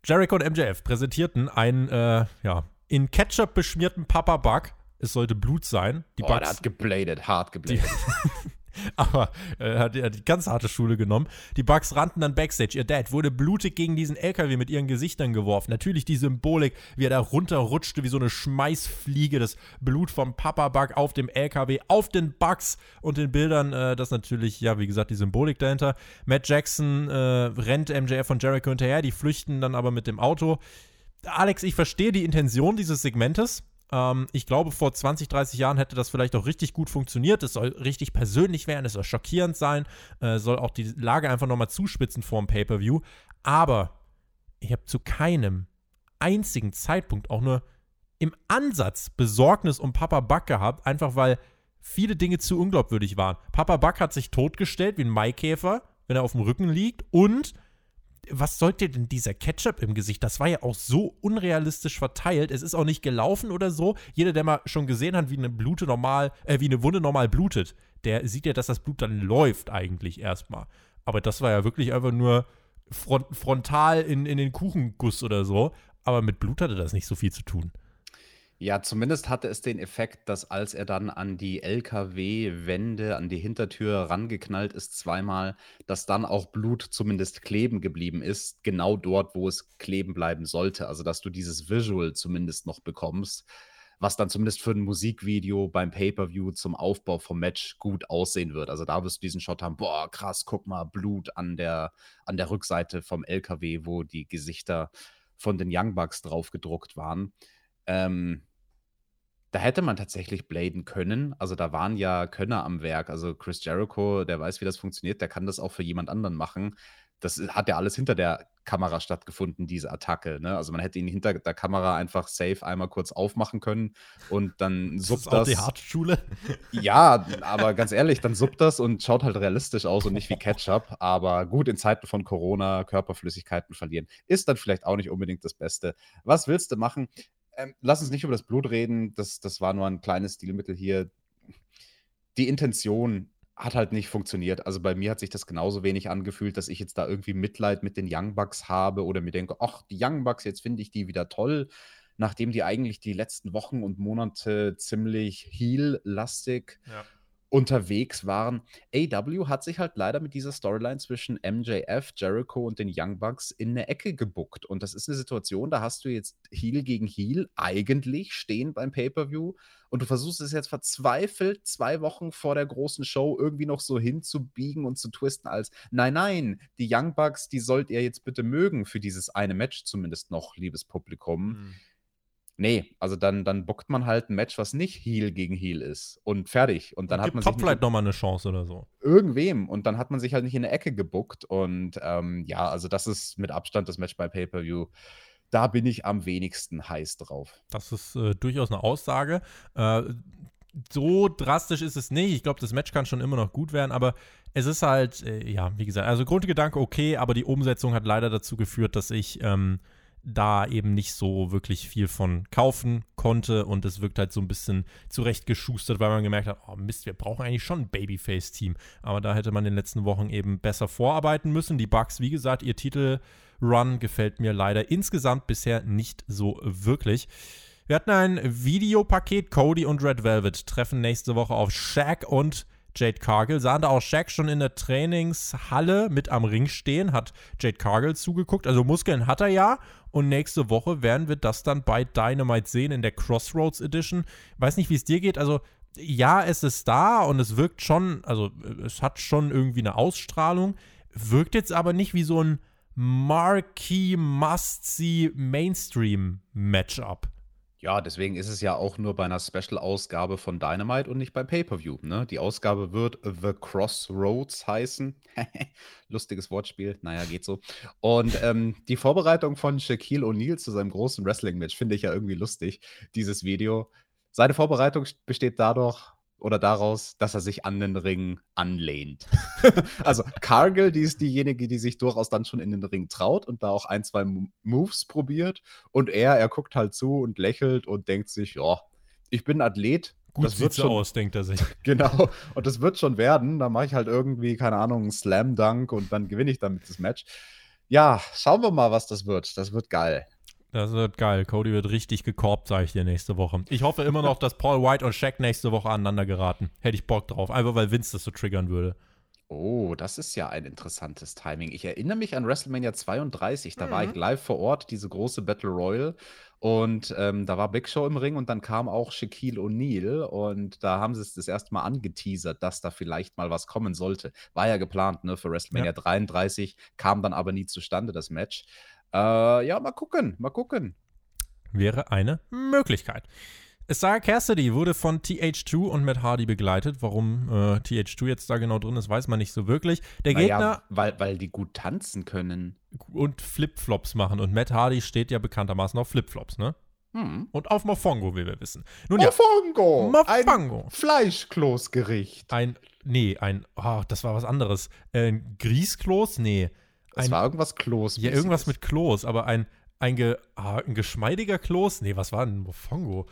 [SPEAKER 2] Jericho und MJF präsentierten einen, äh, ja, in Ketchup beschmierten Papa Bug. Es sollte Blut sein.
[SPEAKER 1] Die oh, Bugs, der hat gebladet, hart gebladet.
[SPEAKER 2] Aber äh, hat, hat die ganz harte Schule genommen. Die Bugs rannten dann Backstage. Ihr Dad wurde blutig gegen diesen LKW mit ihren Gesichtern geworfen. Natürlich die Symbolik, wie er da runterrutschte, wie so eine Schmeißfliege. Das Blut vom Papa-Bug auf dem LKW, auf den Bugs und den Bildern. Äh, das natürlich, ja, wie gesagt, die Symbolik dahinter. Matt Jackson äh, rennt MJF und Jericho hinterher. Die flüchten dann aber mit dem Auto. Alex, ich verstehe die Intention dieses Segmentes. Ähm, ich glaube, vor 20, 30 Jahren hätte das vielleicht auch richtig gut funktioniert. Es soll richtig persönlich werden, es soll schockierend sein, äh, soll auch die Lage einfach nochmal zuspitzen vor dem Pay-Per-View. Aber ich habe zu keinem einzigen Zeitpunkt auch nur im Ansatz Besorgnis um Papa Buck gehabt, einfach weil viele Dinge zu unglaubwürdig waren. Papa Buck hat sich totgestellt wie ein Maikäfer, wenn er auf dem Rücken liegt und was sollte denn dieser Ketchup im Gesicht? Das war ja auch so unrealistisch verteilt. Es ist auch nicht gelaufen oder so. Jeder, der mal schon gesehen hat, wie eine Blute normal, äh, wie eine Wunde normal blutet, der sieht ja, dass das Blut dann läuft eigentlich erstmal. Aber das war ja wirklich einfach nur front frontal in, in den Kuchenguss oder so. Aber mit Blut hatte das nicht so viel zu tun.
[SPEAKER 1] Ja, zumindest hatte es den Effekt, dass als er dann an die LKW-Wände, an die Hintertür rangeknallt ist zweimal, dass dann auch Blut zumindest kleben geblieben ist, genau dort, wo es kleben bleiben sollte. Also, dass du dieses Visual zumindest noch bekommst. was dann zumindest für ein Musikvideo beim Pay-Per-View zum Aufbau vom Match gut aussehen wird. Also da wirst du diesen Shot haben, boah, krass, guck mal, Blut an der, an der Rückseite vom LKW, wo die Gesichter von den Young Bucks drauf gedruckt waren. Ähm, da hätte man tatsächlich bladen können. Also da waren ja Könner am Werk. Also Chris Jericho, der weiß, wie das funktioniert, der kann das auch für jemand anderen machen. Das hat ja alles hinter der Kamera stattgefunden, diese Attacke. Ne? Also man hätte ihn hinter der Kamera einfach safe einmal kurz aufmachen können und dann suppt das.
[SPEAKER 2] Ist das auch die Hartschule?
[SPEAKER 1] Ja, aber ganz ehrlich, dann suppt das und schaut halt realistisch aus und nicht wie Ketchup. Aber gut, in Zeiten von Corona Körperflüssigkeiten verlieren ist dann vielleicht auch nicht unbedingt das Beste. Was willst du machen? Ähm, lass uns nicht über das Blut reden. Das, das war nur ein kleines Stilmittel hier. Die Intention hat halt nicht funktioniert. Also bei mir hat sich das genauso wenig angefühlt, dass ich jetzt da irgendwie Mitleid mit den Young Bucks habe oder mir denke, ach, die Young Bucks, jetzt finde ich die wieder toll, nachdem die eigentlich die letzten Wochen und Monate ziemlich heel-lastig ja unterwegs waren. AW hat sich halt leider mit dieser Storyline zwischen MJF, Jericho und den Young Bucks in eine Ecke gebuckt. Und das ist eine Situation, da hast du jetzt Heel gegen Heel eigentlich stehen beim Pay-Per-View und du versuchst es jetzt verzweifelt zwei Wochen vor der großen Show irgendwie noch so hinzubiegen und zu twisten als nein, nein, die Young Bucks, die sollt ihr jetzt bitte mögen für dieses eine Match zumindest noch, liebes Publikum. Mhm Nee, also dann, dann bockt man halt ein Match, was nicht Heal gegen Heal ist und fertig. Und dann und hat man
[SPEAKER 2] Top vielleicht nochmal eine Chance oder so.
[SPEAKER 1] Irgendwem. Und dann hat man sich halt nicht in eine Ecke gebuckt. Und ähm, ja, also das ist mit Abstand das Match bei Pay-Per-View. Da bin ich am wenigsten heiß drauf.
[SPEAKER 2] Das ist äh, durchaus eine Aussage. Äh, so drastisch ist es nicht. Ich glaube, das Match kann schon immer noch gut werden, aber es ist halt, äh, ja, wie gesagt, also Grundgedanke okay, aber die Umsetzung hat leider dazu geführt, dass ich ähm, da eben nicht so wirklich viel von kaufen konnte und es wirkt halt so ein bisschen zurechtgeschustert, weil man gemerkt hat, oh Mist, wir brauchen eigentlich schon ein Babyface-Team. Aber da hätte man in den letzten Wochen eben besser vorarbeiten müssen. Die Bugs, wie gesagt, ihr Titelrun gefällt mir leider insgesamt bisher nicht so wirklich. Wir hatten ein Videopaket, Cody und Red Velvet treffen nächste Woche auf Shaq und Jade Cargill. Sahen da auch Shaq schon in der Trainingshalle mit am Ring stehen, hat Jade Cargill zugeguckt. Also Muskeln hat er ja. Und nächste Woche werden wir das dann bei Dynamite sehen in der Crossroads Edition. Weiß nicht, wie es dir geht. Also ja, es ist da und es wirkt schon, also es hat schon irgendwie eine Ausstrahlung, wirkt jetzt aber nicht wie so ein Marquee Must-See Mainstream Matchup.
[SPEAKER 1] Ja, deswegen ist es ja auch nur bei einer Special-Ausgabe von Dynamite und nicht bei Pay-Per-View. Ne? Die Ausgabe wird The Crossroads heißen. Lustiges Wortspiel, naja, geht so. Und ähm, die Vorbereitung von Shaquille O'Neal zu seinem großen Wrestling-Match finde ich ja irgendwie lustig, dieses Video. Seine Vorbereitung besteht dadurch, oder daraus, dass er sich an den Ring anlehnt. also Cargill, die ist diejenige, die sich durchaus dann schon in den Ring traut und da auch ein, zwei Moves probiert. Und er, er guckt halt zu und lächelt und denkt sich, ja, ich bin Athlet.
[SPEAKER 2] Gut das wird schon aus, denkt er sich.
[SPEAKER 1] Genau. Und das wird schon werden. Da mache ich halt irgendwie, keine Ahnung, einen Slam Dunk und dann gewinne ich damit das Match. Ja, schauen wir mal, was das wird. Das wird geil.
[SPEAKER 2] Das wird geil. Cody wird richtig gekorbt, sage ich dir nächste Woche. Ich hoffe immer noch, dass Paul White und Shaq nächste Woche aneinander geraten. Hätte ich Bock drauf. Einfach weil Vince das so triggern würde.
[SPEAKER 1] Oh, das ist ja ein interessantes Timing. Ich erinnere mich an WrestleMania 32. Da mhm. war ich mhm. live vor Ort, diese große Battle Royal. Und ähm, da war Big Show im Ring und dann kam auch Shaquille O'Neal. Und da haben sie es das erste Mal angeteasert, dass da vielleicht mal was kommen sollte. War ja geplant, ne, für WrestleMania ja. 33. Kam dann aber nie zustande, das Match. Äh, ja, mal gucken, mal gucken.
[SPEAKER 2] Wäre eine Möglichkeit. Sarah Cassidy wurde von TH2 und Matt Hardy begleitet. Warum äh, TH2 jetzt da genau drin ist, weiß man nicht so wirklich. Der naja, Gegner.
[SPEAKER 1] Weil, weil die gut tanzen können.
[SPEAKER 2] Und Flipflops machen. Und Matt Hardy steht ja bekanntermaßen auf Flipflops, ne? Hm. Und auf Mofongo, wie wir wissen.
[SPEAKER 1] Nun, Mofongo! Ja, Mofongo! Ein Fleischkloßgericht.
[SPEAKER 2] Ein. Nee, ein. Oh, das war was anderes. Ein Grießkloß? Nee.
[SPEAKER 1] Es war irgendwas Klos.
[SPEAKER 2] Ja, irgendwas mit Klos, aber ein, ein, ge, ah, ein geschmeidiger Klos? Nee, was war denn Mofongo?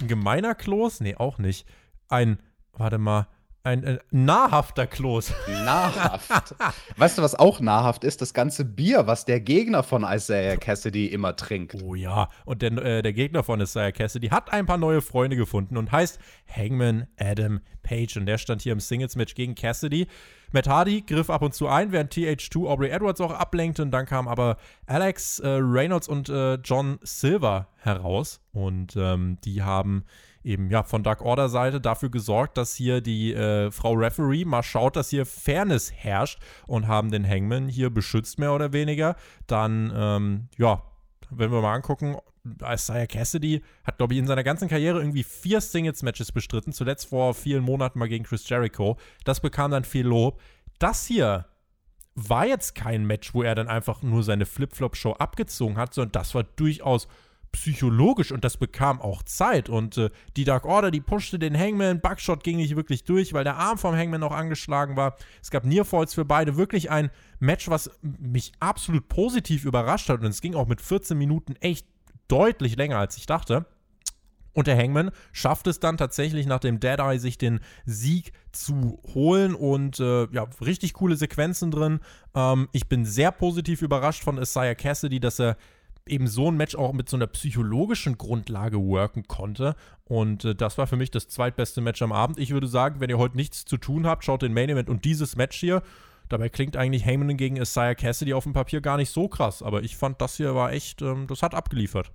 [SPEAKER 2] Ein gemeiner Klos? Nee, auch nicht. Ein, warte mal, ein, ein nahrhafter Klos.
[SPEAKER 1] Nahrhaft. weißt du, was auch nahrhaft ist? Das ganze Bier, was der Gegner von Isaiah Cassidy immer trinkt.
[SPEAKER 2] Oh ja, und der, äh, der Gegner von Isaiah Cassidy hat ein paar neue Freunde gefunden und heißt Hangman Adam Page. Und der stand hier im Singles-Match gegen Cassidy. Matt Hardy griff ab und zu ein, während TH2 Aubrey Edwards auch ablenkte. Und dann kam aber Alex äh, Reynolds und äh, John Silver heraus. Und ähm, die haben eben ja von Dark Order Seite dafür gesorgt, dass hier die äh, Frau Referee mal schaut, dass hier Fairness herrscht und haben den Hangman hier beschützt, mehr oder weniger. Dann, ähm, ja, wenn wir mal angucken, Isaiah Cassidy hat, glaube ich, in seiner ganzen Karriere irgendwie vier Singles-Matches bestritten, zuletzt vor vielen Monaten mal gegen Chris Jericho. Das bekam dann viel Lob. Das hier war jetzt kein Match, wo er dann einfach nur seine Flip-Flop-Show abgezogen hat, sondern das war durchaus psychologisch und das bekam auch Zeit. Und äh, die Dark Order, die pushte den Hangman. Buckshot ging nicht wirklich durch, weil der Arm vom Hangman noch angeschlagen war. Es gab Nearfalls für beide. Wirklich ein Match, was mich absolut positiv überrascht hat. Und es ging auch mit 14 Minuten echt deutlich länger, als ich dachte. Und der Hangman schafft es dann tatsächlich nach dem Dead Eye sich den Sieg zu holen und äh, ja, richtig coole Sequenzen drin. Ähm, ich bin sehr positiv überrascht von Isaiah Cassidy, dass er eben so ein Match auch mit so einer psychologischen Grundlage worken konnte. Und äh, das war für mich das zweitbeste Match am Abend. Ich würde sagen, wenn ihr heute nichts zu tun habt, schaut den Main Event und dieses Match hier. Dabei klingt eigentlich Heyman gegen Isaiah Cassidy auf dem Papier gar nicht so krass. Aber ich fand, das hier war echt, ähm, das hat abgeliefert.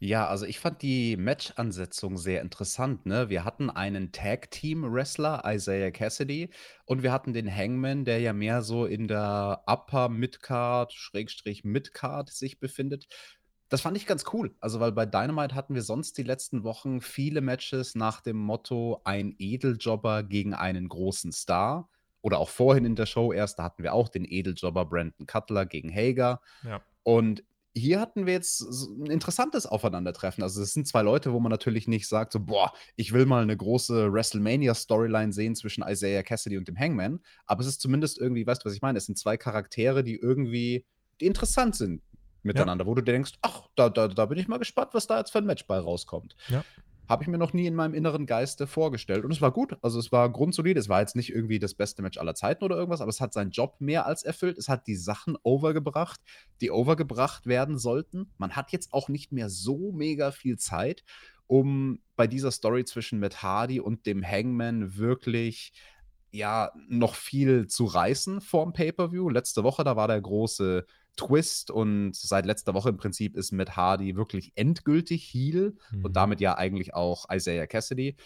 [SPEAKER 1] Ja, also ich fand die Match-Ansetzung sehr interessant, ne? Wir hatten einen Tag-Team-Wrestler, Isaiah Cassidy, und wir hatten den Hangman, der ja mehr so in der Upper Midcard, Schrägstrich Midcard sich befindet. Das fand ich ganz cool. Also, weil bei Dynamite hatten wir sonst die letzten Wochen viele Matches nach dem Motto: „Ein Edeljobber gegen einen großen Star.“ Oder auch vorhin in der Show erst, da hatten wir auch den Edeljobber Brandon Cutler gegen Hager.
[SPEAKER 2] Ja.
[SPEAKER 1] Und hier hatten wir jetzt ein interessantes Aufeinandertreffen. Also, es sind zwei Leute, wo man natürlich nicht sagt so: „Boah, ich will mal eine große WrestleMania-Storyline sehen zwischen Isaiah Cassidy und dem Hangman.“ Aber es ist zumindest irgendwie weißt du, was ich meine? Es sind zwei Charaktere, die irgendwie die interessant sind miteinander, ja. wo du denkst: „Ach, da da da bin ich mal gespannt, was da jetzt für ein Match bei rauskommt.“
[SPEAKER 2] Ja.
[SPEAKER 1] Habe ich mir noch nie in meinem inneren Geiste vorgestellt. Und es war gut. Also, es war grundsolide. Es war jetzt nicht irgendwie das beste Match aller Zeiten oder irgendwas, aber es hat seinen Job mehr als erfüllt. Es hat die Sachen overgebracht, die overgebracht werden sollten. Man hat jetzt auch nicht mehr so mega viel Zeit, um bei dieser Story zwischen Matt Hardy und dem Hangman wirklich ja, noch viel zu reißen vorm Pay-Per-View. Letzte Woche, da war der große Twist und seit letzter Woche im Prinzip ist Matt Hardy wirklich endgültig Heel mhm. und damit ja eigentlich auch Isaiah Cassidy.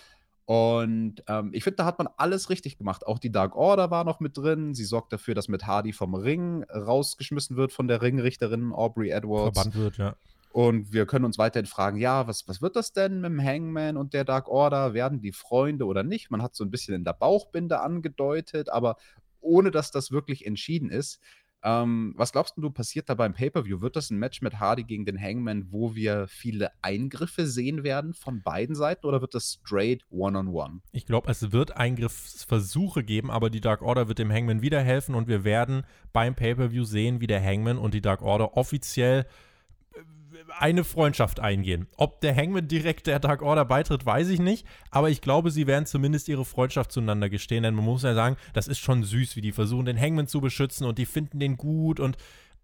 [SPEAKER 1] Und ähm, ich finde, da hat man alles richtig gemacht. Auch die Dark Order war noch mit drin. Sie sorgt dafür, dass Matt Hardy vom Ring rausgeschmissen wird von der Ringrichterin Aubrey Edwards.
[SPEAKER 2] Verbannt wird, ja.
[SPEAKER 1] Und wir können uns weiterhin fragen, ja, was, was wird das denn mit dem Hangman und der Dark Order? Werden die Freunde oder nicht? Man hat so ein bisschen in der Bauchbinde angedeutet, aber ohne dass das wirklich entschieden ist. Ähm, was glaubst du, passiert da beim Pay-Per-View? Wird das ein Match mit Hardy gegen den Hangman, wo wir viele Eingriffe sehen werden von beiden Seiten oder wird das straight One-on-One? -on -one?
[SPEAKER 2] Ich glaube, es wird Eingriffsversuche geben, aber die Dark Order wird dem Hangman wieder helfen und wir werden beim Pay-Per-View sehen, wie der Hangman und die Dark Order offiziell eine Freundschaft eingehen. Ob der Hangman direkt der Dark Order beitritt, weiß ich nicht. Aber ich glaube, sie werden zumindest ihre Freundschaft zueinander gestehen. Denn man muss ja sagen, das ist schon süß, wie die versuchen, den Hangman zu beschützen und die finden den gut. Und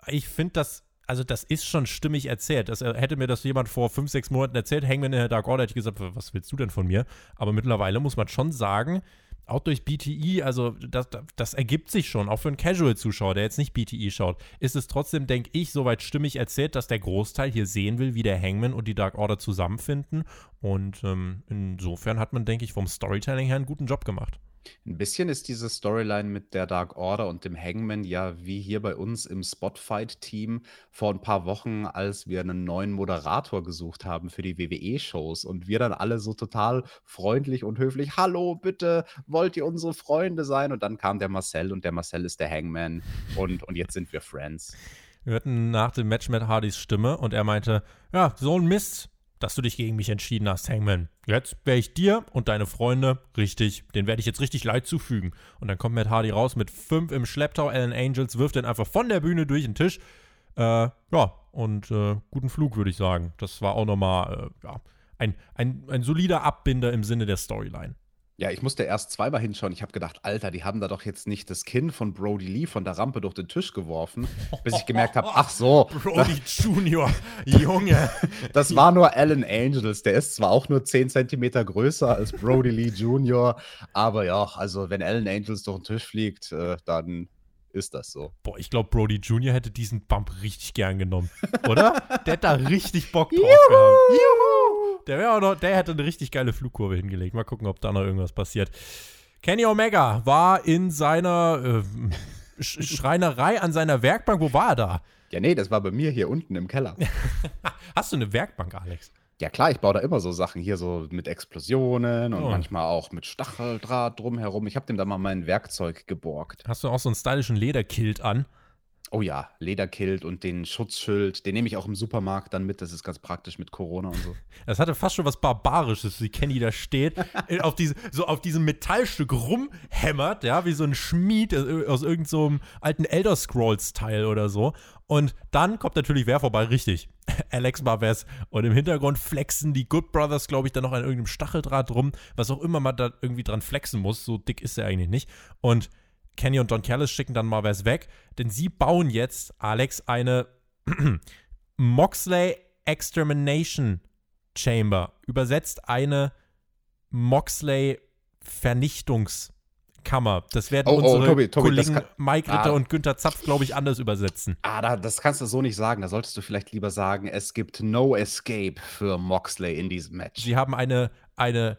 [SPEAKER 2] ich finde das also das ist schon stimmig erzählt. Das, äh, hätte mir das jemand vor fünf, sechs Monaten erzählt, Hangman in der Dark Order, hätte ich gesagt, was willst du denn von mir? Aber mittlerweile muss man schon sagen, auch durch BTE, also das, das ergibt sich schon, auch für einen Casual-Zuschauer, der jetzt nicht BTE schaut, ist es trotzdem, denke ich, soweit stimmig erzählt, dass der Großteil hier sehen will, wie der Hangman und die Dark Order zusammenfinden. Und ähm, insofern hat man, denke ich, vom Storytelling her einen guten Job gemacht.
[SPEAKER 1] Ein bisschen ist diese Storyline mit der Dark Order und dem Hangman ja wie hier bei uns im Spotfight-Team vor ein paar Wochen, als wir einen neuen Moderator gesucht haben für die WWE-Shows und wir dann alle so total freundlich und höflich: „Hallo, bitte, wollt ihr unsere Freunde sein?“ Und dann kam der Marcel und der Marcel ist der Hangman und und jetzt sind wir Friends.
[SPEAKER 2] Wir hörten nach dem Match mit Hardys Stimme und er meinte: „Ja, so ein Mist dass du dich gegen mich entschieden hast, Hangman. Jetzt wäre ich dir und deine Freunde richtig, den werde ich jetzt richtig leid zufügen. Und dann kommt Matt Hardy raus mit fünf im Schlepptau. Alan Angels wirft den einfach von der Bühne durch den Tisch. Äh, ja, und äh, guten Flug, würde ich sagen. Das war auch nochmal äh, ja, ein, ein, ein solider Abbinder im Sinne der Storyline.
[SPEAKER 1] Ja, ich musste erst zweimal hinschauen. Ich habe gedacht, Alter, die haben da doch jetzt nicht das Kinn von Brody Lee von der Rampe durch den Tisch geworfen, bis ich gemerkt habe, ach so.
[SPEAKER 2] Brody Junior, Junge.
[SPEAKER 1] Das war nur Alan Angels. Der ist zwar auch nur 10 Zentimeter größer als Brody Lee Junior, aber ja, also wenn Alan Angels durch den Tisch fliegt, äh, dann ist das so.
[SPEAKER 2] Boah, ich glaube, Brody Junior hätte diesen Bump richtig gern genommen, oder? der hat da richtig Bock drauf gehabt. Juhu! Der, auch noch, der hätte eine richtig geile Flugkurve hingelegt. Mal gucken, ob da noch irgendwas passiert. Kenny Omega war in seiner äh, Schreinerei an seiner Werkbank. Wo war er da?
[SPEAKER 1] Ja, nee, das war bei mir hier unten im Keller.
[SPEAKER 2] Hast du eine Werkbank, Alex?
[SPEAKER 1] Ja, klar, ich baue da immer so Sachen hier, so mit Explosionen und oh. manchmal auch mit Stacheldraht drumherum. Ich habe dem da mal mein Werkzeug geborgt.
[SPEAKER 2] Hast du auch so einen stylischen Lederkilt an?
[SPEAKER 1] Oh ja, Lederkilt und den Schutzschild, den nehme ich auch im Supermarkt dann mit. Das ist ganz praktisch mit Corona und so.
[SPEAKER 2] Das hatte fast schon was Barbarisches, wie Kenny da steht, auf diese, so auf diesem Metallstück rumhämmert, ja, wie so ein Schmied aus irgendeinem so alten Elder Scrolls-Teil oder so. Und dann kommt natürlich wer vorbei, richtig. Alex Marvez. Und im Hintergrund flexen die Good Brothers, glaube ich, dann noch an irgendeinem Stacheldraht rum, was auch immer man da irgendwie dran flexen muss. So dick ist er eigentlich nicht. Und Kenny und Don Callis schicken dann Marvez weg, denn sie bauen jetzt, Alex, eine Moxley Extermination Chamber. Übersetzt eine Moxley Vernichtungskammer. Das werden oh, oh unsere oh, Tobi, Tobi, Kollegen kann, Mike Ritter ah, und Günther Zapf, glaube ich, anders übersetzen.
[SPEAKER 1] Ah, da, das kannst du so nicht sagen. Da solltest du vielleicht lieber sagen, es gibt No Escape für Moxley in diesem Match.
[SPEAKER 2] Sie haben eine, eine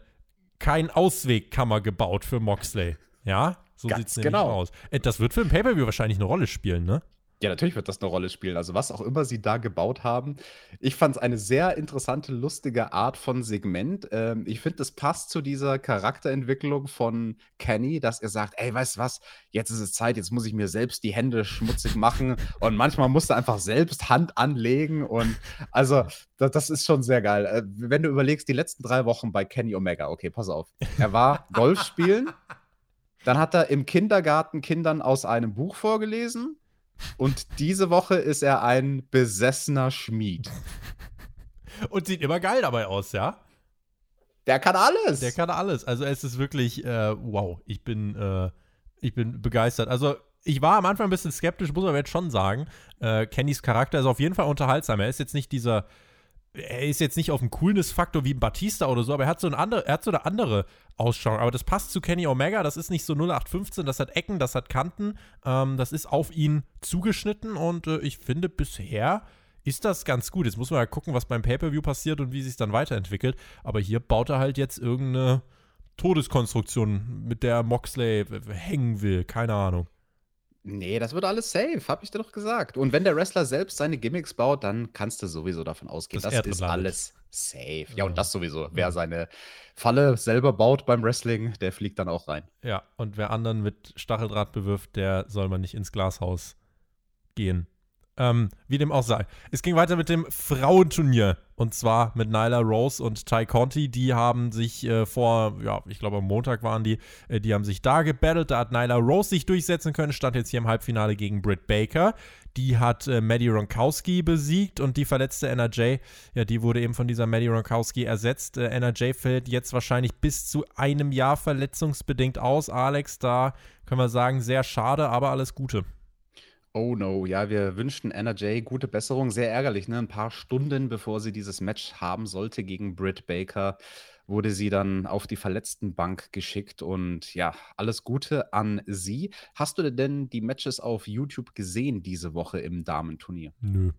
[SPEAKER 2] kein Auswegkammer gebaut für Moxley. Ja? So sieht es genau. aus. Äh, das wird für ein Pay-Per-View wahrscheinlich eine Rolle spielen, ne?
[SPEAKER 1] Ja, natürlich wird das eine Rolle spielen. Also, was auch immer sie da gebaut haben. Ich fand es eine sehr interessante, lustige Art von Segment. Ähm, ich finde, es passt zu dieser Charakterentwicklung von Kenny, dass er sagt: Ey, weißt du was? Jetzt ist es Zeit, jetzt muss ich mir selbst die Hände schmutzig machen. Und manchmal musst du einfach selbst Hand anlegen. Und also, das, das ist schon sehr geil. Äh, wenn du überlegst, die letzten drei Wochen bei Kenny Omega, okay, pass auf. Er war Golf spielen. Dann hat er im Kindergarten Kindern aus einem Buch vorgelesen. Und diese Woche ist er ein besessener Schmied.
[SPEAKER 2] Und sieht immer geil dabei aus, ja?
[SPEAKER 1] Der kann alles.
[SPEAKER 2] Der kann alles. Also es ist wirklich, äh, wow, ich bin, äh, ich bin begeistert. Also ich war am Anfang ein bisschen skeptisch, muss man jetzt schon sagen. Äh, Kennys Charakter ist auf jeden Fall unterhaltsam. Er ist jetzt nicht dieser er ist jetzt nicht auf dem Coolness-Faktor wie ein Batista oder so, aber er hat so, ein andere, er hat so eine andere Ausschauung. Aber das passt zu Kenny Omega, das ist nicht so 0815, das hat Ecken, das hat Kanten, ähm, das ist auf ihn zugeschnitten und äh, ich finde bisher ist das ganz gut. Jetzt muss man ja gucken, was beim Pay-Per-View passiert und wie sich dann weiterentwickelt. Aber hier baut er halt jetzt irgendeine Todeskonstruktion, mit der Moxley hängen will. Keine Ahnung.
[SPEAKER 1] Nee, das wird alles safe, habe ich dir doch gesagt. Und wenn der Wrestler selbst seine Gimmicks baut, dann kannst du sowieso davon ausgehen, das, das ist alles safe. Ja, und das sowieso. Wer seine Falle selber baut beim Wrestling, der fliegt dann auch rein.
[SPEAKER 2] Ja, und wer anderen mit Stacheldraht bewirft, der soll man nicht ins Glashaus gehen. Ähm, wie dem auch sei. Es ging weiter mit dem Frauenturnier. Und zwar mit Nyla Rose und Ty Conti. Die haben sich äh, vor, ja, ich glaube am Montag waren die, äh, die haben sich da gebettelt. Da hat Nyla Rose sich durchsetzen können. Stand jetzt hier im Halbfinale gegen Britt Baker. Die hat äh, Maddie Ronkowski besiegt und die verletzte NRJ, ja, die wurde eben von dieser Maddie Ronkowski ersetzt. Äh, NRJ fällt jetzt wahrscheinlich bis zu einem Jahr verletzungsbedingt aus. Alex, da können wir sagen, sehr schade, aber alles Gute.
[SPEAKER 1] Oh no, ja, wir wünschen NRJ gute Besserung. Sehr ärgerlich, ne? Ein paar Stunden bevor sie dieses Match haben sollte gegen Britt Baker, wurde sie dann auf die Verletztenbank geschickt und ja, alles Gute an sie. Hast du denn die Matches auf YouTube gesehen diese Woche im Damenturnier?
[SPEAKER 2] Nö.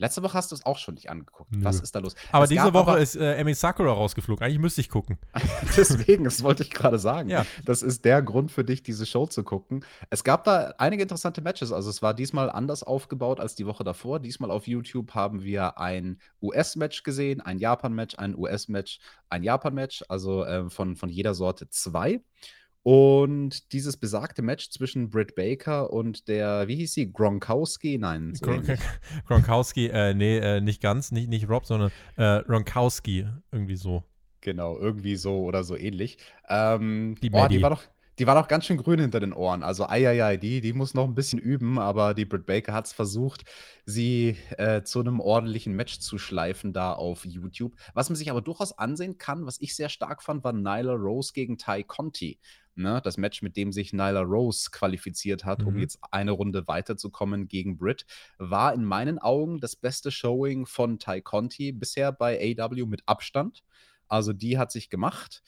[SPEAKER 1] Letzte Woche hast du es auch schon nicht angeguckt. Nö. Was ist da los?
[SPEAKER 2] Aber es diese Woche aber, ist äh, Emi Sakura rausgeflogen. Eigentlich müsste ich gucken.
[SPEAKER 1] Deswegen, das wollte ich gerade sagen. Ja. Das ist der Grund für dich, diese Show zu gucken. Es gab da einige interessante Matches. Also es war diesmal anders aufgebaut als die Woche davor. Diesmal auf YouTube haben wir ein US-Match gesehen, ein Japan-Match, ein US-Match, ein Japan-Match. Also äh, von, von jeder Sorte zwei. Und dieses besagte Match zwischen Britt Baker und der, wie hieß sie, Gronkowski? Nein, so
[SPEAKER 2] Gron Gronkowski, äh, nee, äh, nicht ganz, nicht, nicht Rob, sondern äh, Gronkowski, irgendwie so.
[SPEAKER 1] Genau, irgendwie so oder so ähnlich. Ähm, die, oh, die war doch, Die war doch ganz schön grün hinter den Ohren. Also, eieiei, die, die muss noch ein bisschen üben, aber die Britt Baker hat es versucht, sie äh, zu einem ordentlichen Match zu schleifen da auf YouTube. Was man sich aber durchaus ansehen kann, was ich sehr stark fand, war Nyla Rose gegen Ty Conti. Ne? Das Match, mit dem sich Nyla Rose qualifiziert hat, mhm. um jetzt eine Runde weiterzukommen gegen Britt, war in meinen Augen das beste Showing von Ty Conti bisher bei AW mit Abstand. Also die hat sich gemacht.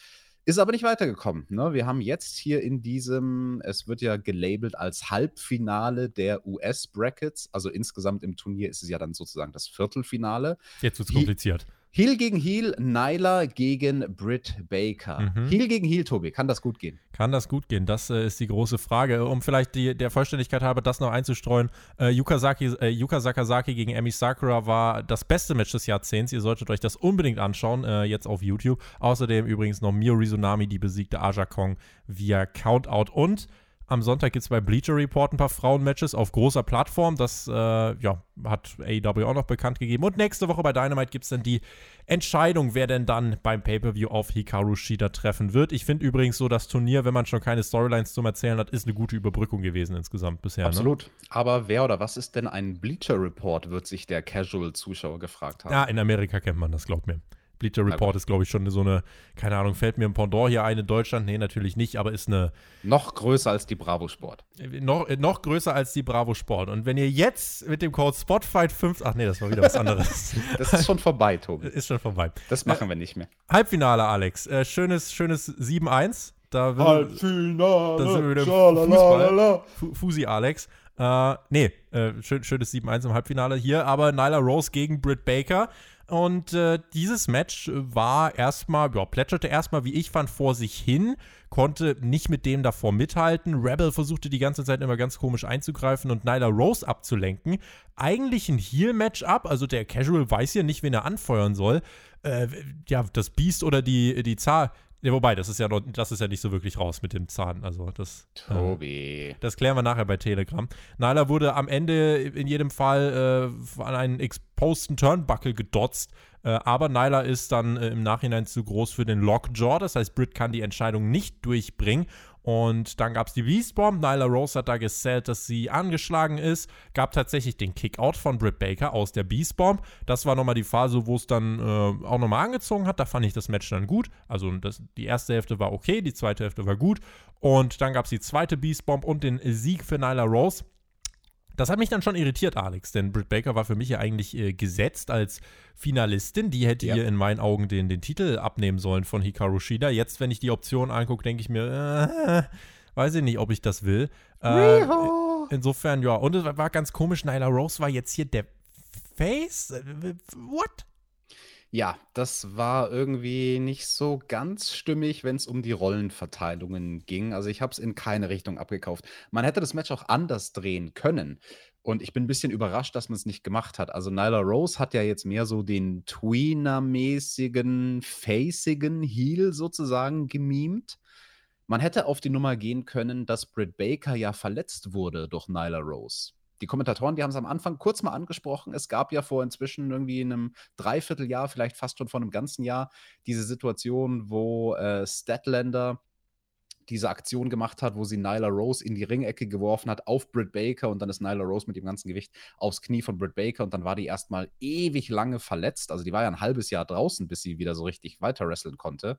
[SPEAKER 1] Ist aber nicht weitergekommen. Ne? Wir haben jetzt hier in diesem, es wird ja gelabelt als Halbfinale der US-Brackets. Also insgesamt im Turnier ist es ja dann sozusagen das Viertelfinale.
[SPEAKER 2] Jetzt wird es kompliziert.
[SPEAKER 1] Heel gegen Heel, Nyla gegen Britt Baker. Mhm. Heel gegen Heel, Tobi, kann das gut gehen?
[SPEAKER 2] Kann das gut gehen? Das äh, ist die große Frage. Um vielleicht die, der Vollständigkeit halber das noch einzustreuen, äh, Yuka, Saki, äh, Yuka Sakazaki gegen Emi Sakura war das beste Match des Jahrzehnts. Ihr solltet euch das unbedingt anschauen, äh, jetzt auf YouTube. Außerdem übrigens noch Mio Rizunami, die besiegte Aja Kong via Countout und am Sonntag gibt es bei Bleacher Report ein paar Frauenmatches auf großer Plattform. Das äh, ja, hat AEW auch noch bekannt gegeben. Und nächste Woche bei Dynamite gibt es dann die Entscheidung, wer denn dann beim Pay-Per-View auf Hikaru Shida treffen wird. Ich finde übrigens so, das Turnier, wenn man schon keine Storylines zum Erzählen hat, ist eine gute Überbrückung gewesen insgesamt bisher.
[SPEAKER 1] Ne? Absolut. Ne? Aber wer oder was ist denn ein Bleacher Report, wird sich der Casual-Zuschauer gefragt haben.
[SPEAKER 2] Ja, in Amerika kennt man das, glaubt mir. Bleacher Report ist, glaube ich, schon so eine, keine Ahnung, fällt mir ein Pendant hier ein in Deutschland? Nee, natürlich nicht, aber ist eine.
[SPEAKER 1] Noch größer als die Bravo Sport.
[SPEAKER 2] Äh, noch, äh, noch größer als die Bravo Sport. Und wenn ihr jetzt mit dem Code Spotfight5, ach nee, das war wieder was anderes.
[SPEAKER 1] das ist schon vorbei, Tobi.
[SPEAKER 2] Ist schon vorbei.
[SPEAKER 1] Das machen äh, wir nicht mehr.
[SPEAKER 2] Halbfinale, Alex. Äh, schönes, schönes 7-1. Da
[SPEAKER 1] Halbfinale.
[SPEAKER 2] Da sind wir wieder Fußball. Fusi Alex. Äh, nee, äh, schön, schönes 7-1 im Halbfinale hier, aber Nyla Rose gegen Britt Baker. Und äh, dieses Match war erstmal, ja, plätscherte erstmal, wie ich fand, vor sich hin, konnte nicht mit dem davor mithalten. Rebel versuchte die ganze Zeit immer ganz komisch einzugreifen und Nyla Rose abzulenken. Eigentlich ein Heal-Match-up, also der Casual weiß ja nicht, wen er anfeuern soll. Äh, ja, das Beast oder die, die Zahl, ja, wobei, das ist ja noch, das ist ja nicht so wirklich raus mit dem Zahn. Also das.
[SPEAKER 1] Tobi.
[SPEAKER 2] Äh, das klären wir nachher bei Telegram. Nyla wurde am Ende in jedem Fall äh, an einen exposten Turnbuckle gedotzt. Äh, aber Nyla ist dann äh, im Nachhinein zu groß für den Lockjaw. Das heißt, Britt kann die Entscheidung nicht durchbringen. Und dann gab es die Beast Bomb. Nyla Rose hat da gesellt, dass sie angeschlagen ist. Gab tatsächlich den Kickout von Britt Baker aus der Beast Bomb. Das war nochmal die Phase, wo es dann äh, auch nochmal angezogen hat. Da fand ich das Match dann gut. Also das, die erste Hälfte war okay, die zweite Hälfte war gut. Und dann gab es die zweite Beast Bomb und den Sieg für Nyla Rose. Das hat mich dann schon irritiert, Alex, denn Britt Baker war für mich ja eigentlich äh, gesetzt als Finalistin. Die hätte ja. ihr in meinen Augen den, den Titel abnehmen sollen von Hikaru Shida. Jetzt, wenn ich die Option angucke, denke ich mir, äh, weiß ich nicht, ob ich das will. Äh, insofern, ja. Und es war ganz komisch, Nyla Rose war jetzt hier der Face? Äh, what?
[SPEAKER 1] Ja, das war irgendwie nicht so ganz stimmig, wenn es um die Rollenverteilungen ging. Also ich habe es in keine Richtung abgekauft. Man hätte das Match auch anders drehen können. Und ich bin ein bisschen überrascht, dass man es nicht gemacht hat. Also Nyla Rose hat ja jetzt mehr so den Tweener-mäßigen, facigen Heel sozusagen gemimt. Man hätte auf die Nummer gehen können, dass Britt Baker ja verletzt wurde durch Nyla Rose die Kommentatoren, die haben es am Anfang kurz mal angesprochen. Es gab ja vor inzwischen irgendwie einem Dreivierteljahr, vielleicht fast schon vor einem ganzen Jahr, diese Situation, wo äh, Statlander diese Aktion gemacht hat, wo sie Nyla Rose in die Ringecke geworfen hat auf Britt Baker und dann ist Nyla Rose mit dem ganzen Gewicht aufs Knie von Britt Baker und dann war die erstmal ewig lange verletzt. Also die war ja ein halbes Jahr draußen, bis sie wieder so richtig weiter wresteln konnte.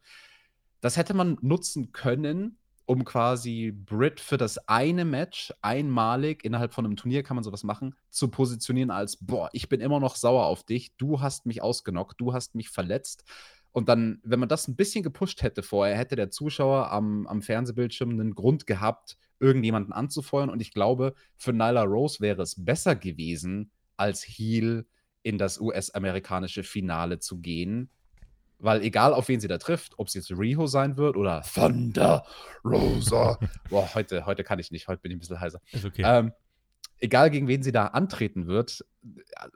[SPEAKER 1] Das hätte man nutzen können, um quasi Brit für das eine Match einmalig innerhalb von einem Turnier kann man sowas machen, zu positionieren als, boah, ich bin immer noch sauer auf dich, du hast mich ausgenockt, du hast mich verletzt. Und dann, wenn man das ein bisschen gepusht hätte vorher, hätte der Zuschauer am, am Fernsehbildschirm einen Grund gehabt, irgendjemanden anzufeuern. Und ich glaube, für Nyla Rose wäre es besser gewesen, als Heel in das US-amerikanische Finale zu gehen, weil egal, auf wen sie da trifft, ob es jetzt Riho sein wird oder Thunder Rosa. Boah, heute, heute kann ich nicht, heute bin ich ein bisschen heiser.
[SPEAKER 2] Ist okay.
[SPEAKER 1] Ähm, egal, gegen wen sie da antreten wird,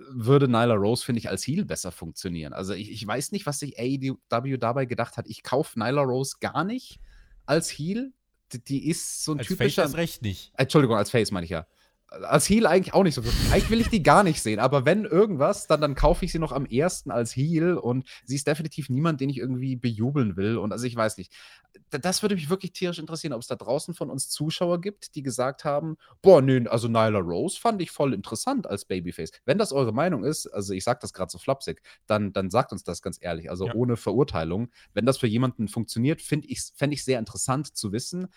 [SPEAKER 1] würde Nyla Rose, finde ich, als Heel besser funktionieren. Also ich, ich weiß nicht, was sich AEW dabei gedacht hat. Ich kaufe Nyla Rose gar nicht als Heel. Die, die ist so ein
[SPEAKER 2] als
[SPEAKER 1] typischer.
[SPEAKER 2] Face Recht nicht.
[SPEAKER 1] Entschuldigung, als Face meine ich ja. Als Heal eigentlich auch nicht so. Eigentlich will ich die gar nicht sehen, aber wenn irgendwas, dann, dann kaufe ich sie noch am ersten als Heal und sie ist definitiv niemand, den ich irgendwie bejubeln will. Und also ich weiß nicht. Das würde mich wirklich tierisch interessieren, ob es da draußen von uns Zuschauer gibt, die gesagt haben: Boah, nö, also Nyla Rose fand ich voll interessant als Babyface. Wenn das eure Meinung ist, also ich sage das gerade so flapsig, dann, dann sagt uns das ganz ehrlich, also ja. ohne Verurteilung. Wenn das für jemanden funktioniert, fände ich es sehr interessant zu wissen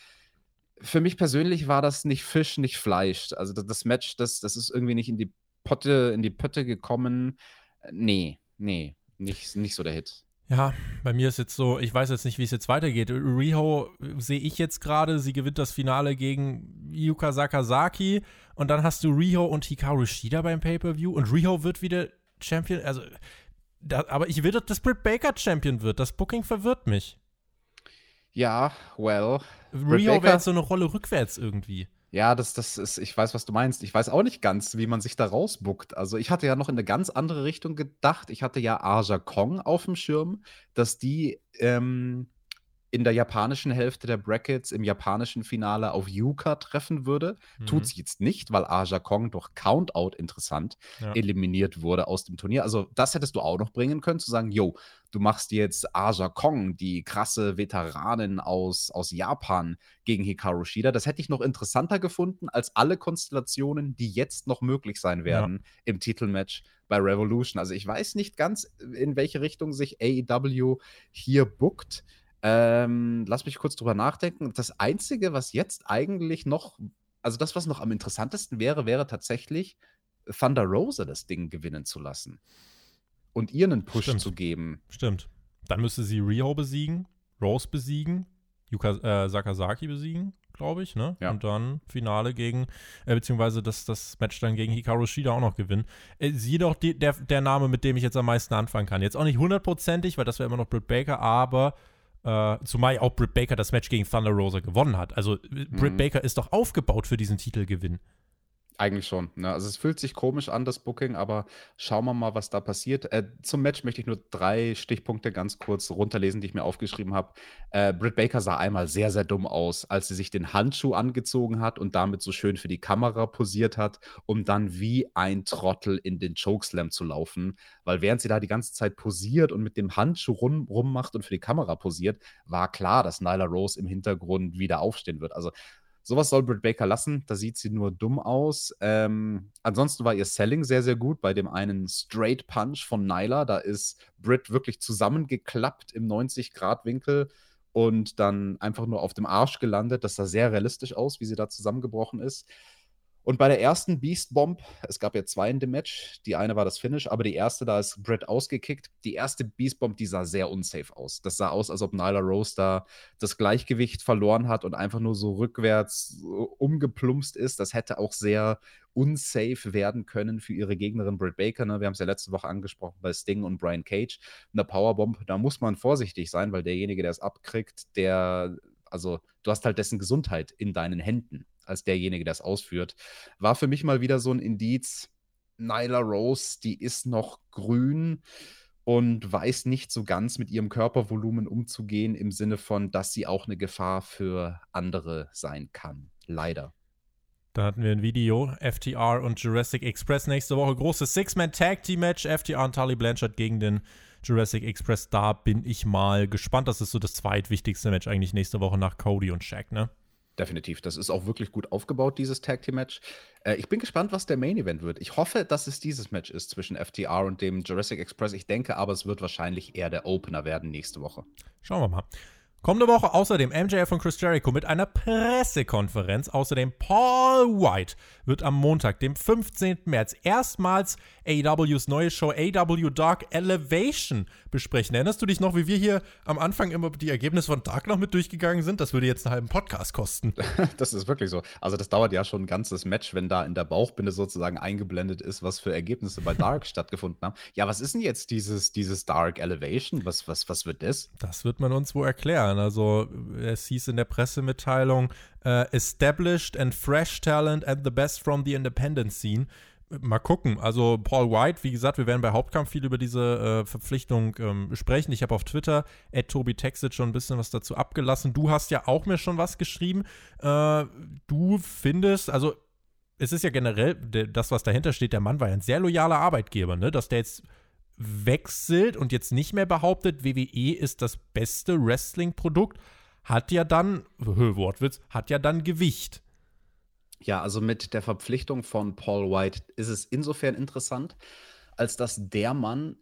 [SPEAKER 1] für mich persönlich war das nicht Fisch, nicht Fleisch. Also das, Match, das, das ist irgendwie nicht in die Potte, in die Pötte gekommen. Nee, nee, nicht, nicht so der Hit.
[SPEAKER 2] Ja, bei mir ist jetzt so, ich weiß jetzt nicht, wie es jetzt weitergeht. Riho sehe ich jetzt gerade, sie gewinnt das Finale gegen Yuka Sakazaki und dann hast du Riho und Hikaru Shida beim Pay-Per-View und Riho wird wieder Champion, also da, aber ich will, dass Britt Baker Champion wird. Das Booking verwirrt mich.
[SPEAKER 1] Ja, well.
[SPEAKER 2] Rio wäre so eine Rolle rückwärts irgendwie.
[SPEAKER 1] Ja, das, das ist, ich weiß, was du meinst. Ich weiß auch nicht ganz, wie man sich da rausbuckt. Also, ich hatte ja noch in eine ganz andere Richtung gedacht. Ich hatte ja Aja Kong auf dem Schirm, dass die ähm, in der japanischen Hälfte der Brackets im japanischen Finale auf Yuka treffen würde. Mhm. Tut sie jetzt nicht, weil Aja Kong durch Countout interessant ja. eliminiert wurde aus dem Turnier. Also, das hättest du auch noch bringen können, zu sagen, yo, du machst jetzt Aja Kong, die krasse Veteranin aus, aus Japan, gegen Hikaru Shida. Das hätte ich noch interessanter gefunden als alle Konstellationen, die jetzt noch möglich sein werden ja. im Titelmatch bei Revolution. Also, ich weiß nicht ganz, in welche Richtung sich AEW hier bookt. Ähm, lass mich kurz drüber nachdenken. Das Einzige, was jetzt eigentlich noch, also das, was noch am interessantesten wäre, wäre tatsächlich Thunder Rosa das Ding gewinnen zu lassen. Und ihr einen Push Stimmt. zu geben.
[SPEAKER 2] Stimmt. Dann müsste sie Riho besiegen, Rose besiegen, Yuka äh, Sakazaki besiegen, glaube ich, ne? Ja. Und dann Finale gegen, äh, beziehungsweise das, das Match dann gegen Hikaru Shida auch noch gewinnen. Äh, sie doch die, der, der Name, mit dem ich jetzt am meisten anfangen kann. Jetzt auch nicht hundertprozentig, weil das wäre immer noch Britt Baker, aber äh, zumal auch Britt Baker das Match gegen Thunder Rosa gewonnen hat. Also Britt mhm. Baker ist doch aufgebaut für diesen Titelgewinn.
[SPEAKER 1] Eigentlich schon. Ne? Also es fühlt sich komisch an, das Booking, aber schauen wir mal, was da passiert. Äh, zum Match möchte ich nur drei Stichpunkte ganz kurz runterlesen, die ich mir aufgeschrieben habe. Äh, Britt Baker sah einmal sehr, sehr dumm aus, als sie sich den Handschuh angezogen hat und damit so schön für die Kamera posiert hat, um dann wie ein Trottel in den Chokeslam zu laufen. Weil während sie da die ganze Zeit posiert und mit dem Handschuh rum, rummacht und für die Kamera posiert, war klar, dass Nyla Rose im Hintergrund wieder aufstehen wird. Also Sowas soll Britt Baker lassen. Da sieht sie nur dumm aus. Ähm, ansonsten war ihr Selling sehr, sehr gut. Bei dem einen Straight Punch von Nyla, da ist Britt wirklich zusammengeklappt im 90-Grad-Winkel und dann einfach nur auf dem Arsch gelandet. Das sah sehr realistisch aus, wie sie da zusammengebrochen ist. Und bei der ersten Beast Bomb, es gab ja zwei in dem Match, die eine war das Finish, aber die erste, da ist Brett ausgekickt. Die erste Beast Bomb, die sah sehr unsafe aus. Das sah aus, als ob Nyla Rose da das Gleichgewicht verloren hat und einfach nur so rückwärts umgeplumpst ist. Das hätte auch sehr unsafe werden können für ihre Gegnerin Britt Baker. Ne? Wir haben es ja letzte Woche angesprochen bei Sting und Brian Cage. Eine Powerbomb, da muss man vorsichtig sein, weil derjenige, der es abkriegt, der, also du hast halt dessen Gesundheit in deinen Händen als derjenige, der es ausführt. War für mich mal wieder so ein Indiz. Nyla Rose, die ist noch grün und weiß nicht so ganz mit ihrem Körpervolumen umzugehen, im Sinne von, dass sie auch eine Gefahr für andere sein kann. Leider.
[SPEAKER 2] Da hatten wir ein Video, FTR und Jurassic Express nächste Woche. Großes Six-Man-Tag-Team-Match, FTR und Tully Blanchard gegen den Jurassic Express. Da bin ich mal gespannt. Das ist so das zweitwichtigste Match eigentlich nächste Woche nach Cody und Shaq, ne?
[SPEAKER 1] Definitiv. Das ist auch wirklich gut aufgebaut, dieses Tag Team Match. Äh, ich bin gespannt, was der Main Event wird. Ich hoffe, dass es dieses Match ist zwischen FTR und dem Jurassic Express. Ich denke aber, es wird wahrscheinlich eher der Opener werden nächste Woche.
[SPEAKER 2] Schauen wir mal. Kommende Woche außerdem MJF und Chris Jericho mit einer Pressekonferenz. Außerdem Paul White wird am Montag, dem 15. März, erstmals AWs neue Show AW Dark Elevation besprechen. Erinnerst du dich noch, wie wir hier am Anfang immer die Ergebnisse von Dark noch mit durchgegangen sind? Das würde jetzt einen halben Podcast kosten.
[SPEAKER 1] das ist wirklich so. Also das dauert ja schon ein ganzes Match, wenn da in der Bauchbinde sozusagen eingeblendet ist, was für Ergebnisse bei Dark stattgefunden haben. Ja, was ist denn jetzt dieses, dieses Dark Elevation? Was, was, was wird das?
[SPEAKER 2] Das wird man uns wohl erklären. Also es hieß in der Pressemitteilung, uh, Established and Fresh Talent and the Best from the Independent Scene mal gucken. Also Paul White, wie gesagt, wir werden bei Hauptkampf viel über diese äh, Verpflichtung ähm, sprechen. Ich habe auf Twitter at Tobi Texit schon ein bisschen was dazu abgelassen. Du hast ja auch mir schon was geschrieben. Äh, du findest, also es ist ja generell, das, was dahinter steht, der Mann war ja ein sehr loyaler Arbeitgeber, ne? Dass der jetzt wechselt und jetzt nicht mehr behauptet, WWE ist das beste Wrestling-Produkt, hat ja dann, Wortwitz, hat ja dann Gewicht.
[SPEAKER 1] Ja, also mit der Verpflichtung von Paul White ist es insofern interessant, als dass der Mann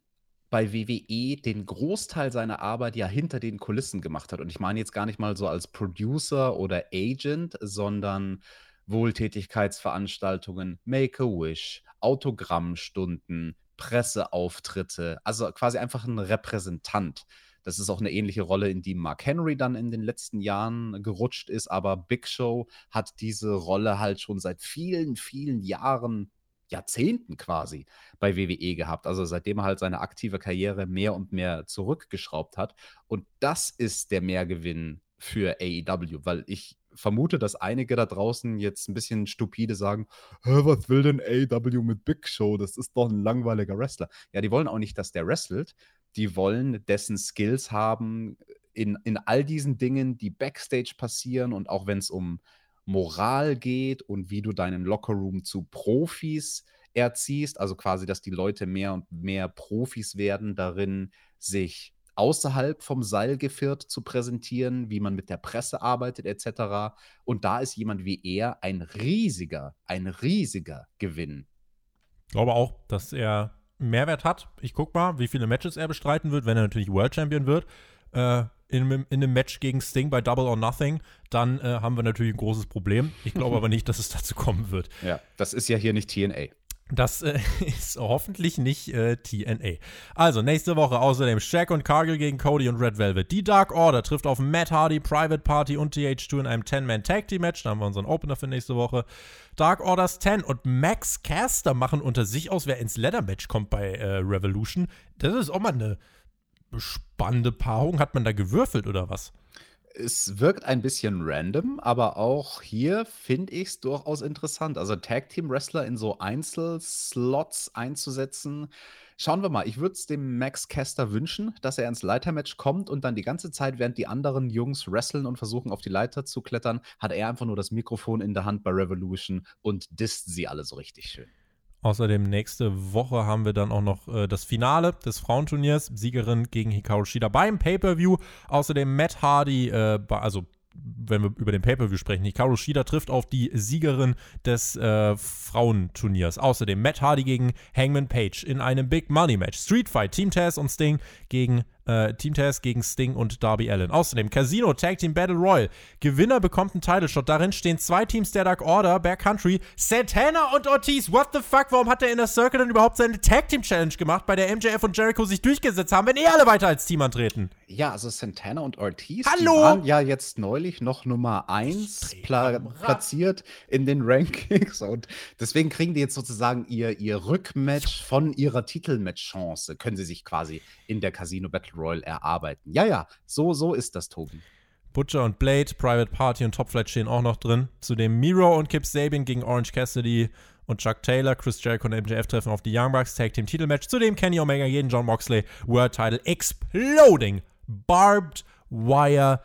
[SPEAKER 1] bei WWE den Großteil seiner Arbeit ja hinter den Kulissen gemacht hat. Und ich meine jetzt gar nicht mal so als Producer oder Agent, sondern Wohltätigkeitsveranstaltungen, Make-A-Wish, Autogrammstunden, Presseauftritte, also quasi einfach ein Repräsentant. Das ist auch eine ähnliche Rolle, in die Mark Henry dann in den letzten Jahren gerutscht ist, aber Big Show hat diese Rolle halt schon seit vielen, vielen Jahren Jahrzehnten quasi bei WWE gehabt. Also seitdem er halt seine aktive Karriere mehr und mehr zurückgeschraubt hat. Und das ist der Mehrgewinn für AEW, weil ich vermute, dass einige da draußen jetzt ein bisschen stupide sagen, was will denn AEW mit Big Show? Das ist doch ein langweiliger Wrestler. Ja, die wollen auch nicht, dass der wrestelt. Die wollen dessen Skills haben in, in all diesen Dingen, die backstage passieren und auch wenn es um Moral geht und wie du deinen Lockerroom zu Profis erziehst, also quasi, dass die Leute mehr und mehr Profis werden darin, sich außerhalb vom Seilgeviert zu präsentieren, wie man mit der Presse arbeitet etc. Und da ist jemand wie er ein riesiger, ein riesiger Gewinn.
[SPEAKER 2] Ich glaube auch, dass er Mehrwert hat. Ich guck mal, wie viele Matches er bestreiten wird, wenn er natürlich World Champion wird. Äh, in, in einem Match gegen Sting bei Double or Nothing, dann äh, haben wir natürlich ein großes Problem. Ich glaube aber nicht, dass es dazu kommen wird.
[SPEAKER 1] Ja, das ist ja hier nicht TNA.
[SPEAKER 2] Das äh, ist hoffentlich nicht äh, TNA. Also, nächste Woche außerdem Shaq und Cargill gegen Cody und Red Velvet. Die Dark Order trifft auf Matt Hardy, Private Party und TH2 in einem 10-Man-Tag-Team-Match. Da haben wir unseren Opener für nächste Woche. Dark Orders 10 und Max Caster machen unter sich aus, wer ins Leather-Match kommt bei äh, Revolution. Das ist auch mal eine spannende Paarung. Hat man da gewürfelt oder was?
[SPEAKER 1] Es wirkt ein bisschen random, aber auch hier finde ich es durchaus interessant. Also Tag Team Wrestler in so Einzelslots einzusetzen. Schauen wir mal, ich würde es dem Max Caster wünschen, dass er ins Leitermatch kommt und dann die ganze Zeit, während die anderen Jungs wresteln und versuchen, auf die Leiter zu klettern, hat er einfach nur das Mikrofon in der Hand bei Revolution und disst sie alle so richtig schön.
[SPEAKER 2] Außerdem nächste Woche haben wir dann auch noch äh, das Finale des Frauenturniers. Siegerin gegen Hikaru Shida beim Pay-Per-View. Außerdem Matt Hardy, äh, also wenn wir über den Pay-Per-View sprechen, Hikaru Shida trifft auf die Siegerin des äh, Frauenturniers. Außerdem Matt Hardy gegen Hangman Page in einem Big Money Match. Street Fight, Team Taz und Sting gegen äh, Team Taz gegen Sting und Darby Allen. Außerdem Casino Tag Team Battle Royal. Gewinner bekommt einen Title Shot. Darin stehen zwei Teams der Dark Order, Bear Country, Santana und Ortiz. What the fuck? Warum hat der Inner Circle denn überhaupt seine Tag Team Challenge gemacht, bei der MJF und Jericho sich durchgesetzt haben, wenn eh alle weiter als Team antreten?
[SPEAKER 1] Ja, also Santana und Ortiz,
[SPEAKER 2] Hallo?
[SPEAKER 1] waren ja jetzt neulich noch Nummer 1 pla platziert in den Rankings und deswegen kriegen die jetzt sozusagen ihr, ihr Rückmatch von ihrer Titelmatch-Chance, können sie sich quasi in der Casino Battle Royal erarbeiten. Ja, ja, so, so ist das, Tobi.
[SPEAKER 2] Butcher und Blade, Private Party und Top Flight stehen auch noch drin. Zudem Miro und Kip Sabian gegen Orange Cassidy und Chuck Taylor, Chris Jericho und MJF treffen auf die Young Bucks Tag Team Titelmatch. Zudem Kenny Omega gegen John Moxley, World Title Exploding Barbed Wire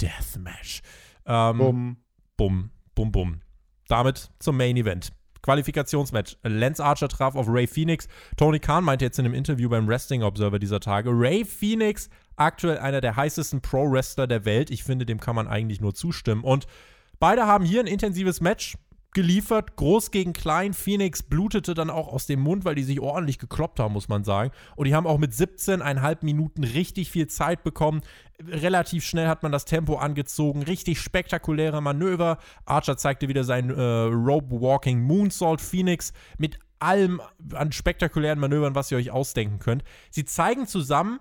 [SPEAKER 2] Deathmatch. Ähm, bum. Bum, bum, bum. Damit zum Main Event. Qualifikationsmatch. Lance Archer traf auf Ray Phoenix. Tony Khan meinte jetzt in einem Interview beim Wrestling Observer dieser Tage, Ray Phoenix, aktuell einer der heißesten Pro-Wrestler der Welt. Ich finde, dem kann man eigentlich nur zustimmen. Und beide haben hier ein intensives Match geliefert, groß gegen klein. Phoenix blutete dann auch aus dem Mund, weil die sich ordentlich gekloppt haben, muss man sagen. Und die haben auch mit 17,5 Minuten richtig viel Zeit bekommen. Relativ schnell hat man das Tempo angezogen. Richtig spektakuläre Manöver. Archer zeigte wieder sein äh, Rope-Walking Moonsault. Phoenix mit allem an spektakulären Manövern, was ihr euch ausdenken könnt. Sie zeigen zusammen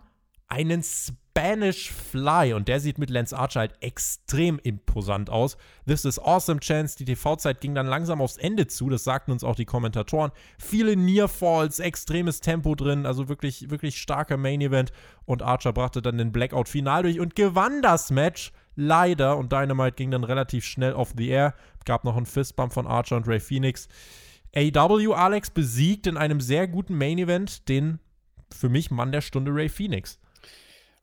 [SPEAKER 2] einen Spanish Fly und der sieht mit Lance Archer halt extrem imposant aus. This is awesome chance. Die TV-Zeit ging dann langsam aufs Ende zu, das sagten uns auch die Kommentatoren. Viele Near Falls, extremes Tempo drin, also wirklich, wirklich starker Main Event und Archer brachte dann den Blackout Final durch und gewann das Match. Leider und Dynamite ging dann relativ schnell off the air. Gab noch einen Fistbump von Archer und Ray Phoenix. AW Alex besiegt in einem sehr guten Main Event den für mich Mann der Stunde Ray Phoenix.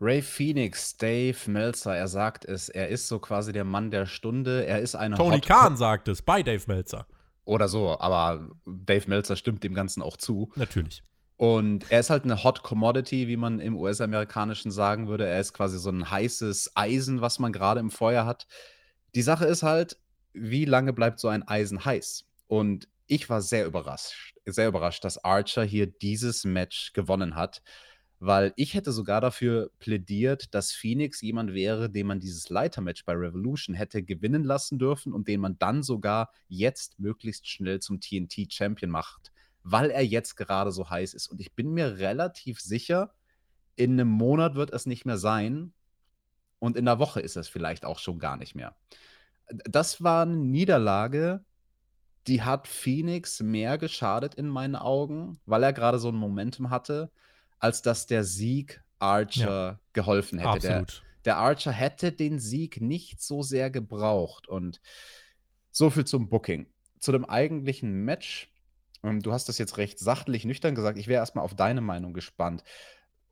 [SPEAKER 1] Ray Phoenix, Dave Meltzer, er sagt es, er ist so quasi der Mann der Stunde. Er ist eine
[SPEAKER 2] Tony Hot Khan sagt es bei Dave Meltzer.
[SPEAKER 1] Oder so, aber Dave Meltzer stimmt dem Ganzen auch zu.
[SPEAKER 2] Natürlich.
[SPEAKER 1] Und er ist halt eine Hot Commodity, wie man im US-amerikanischen sagen würde. Er ist quasi so ein heißes Eisen, was man gerade im Feuer hat. Die Sache ist halt, wie lange bleibt so ein Eisen heiß? Und ich war sehr überrascht, sehr überrascht, dass Archer hier dieses Match gewonnen hat, weil ich hätte sogar dafür plädiert, dass Phoenix jemand wäre, den man dieses Leitermatch bei Revolution hätte gewinnen lassen dürfen und den man dann sogar jetzt möglichst schnell zum TNT-Champion macht, weil er jetzt gerade so heiß ist. Und ich bin mir relativ sicher, in einem Monat wird es nicht mehr sein und in der Woche ist es vielleicht auch schon gar nicht mehr. Das war eine Niederlage, die hat Phoenix mehr geschadet in meinen Augen, weil er gerade so ein Momentum hatte, als dass der Sieg Archer ja, geholfen hätte. Absolut. Der, der Archer hätte den Sieg nicht so sehr gebraucht. Und so viel zum Booking. Zu dem eigentlichen Match. Ähm, du hast das jetzt recht sachlich nüchtern gesagt. Ich wäre erstmal auf deine Meinung gespannt.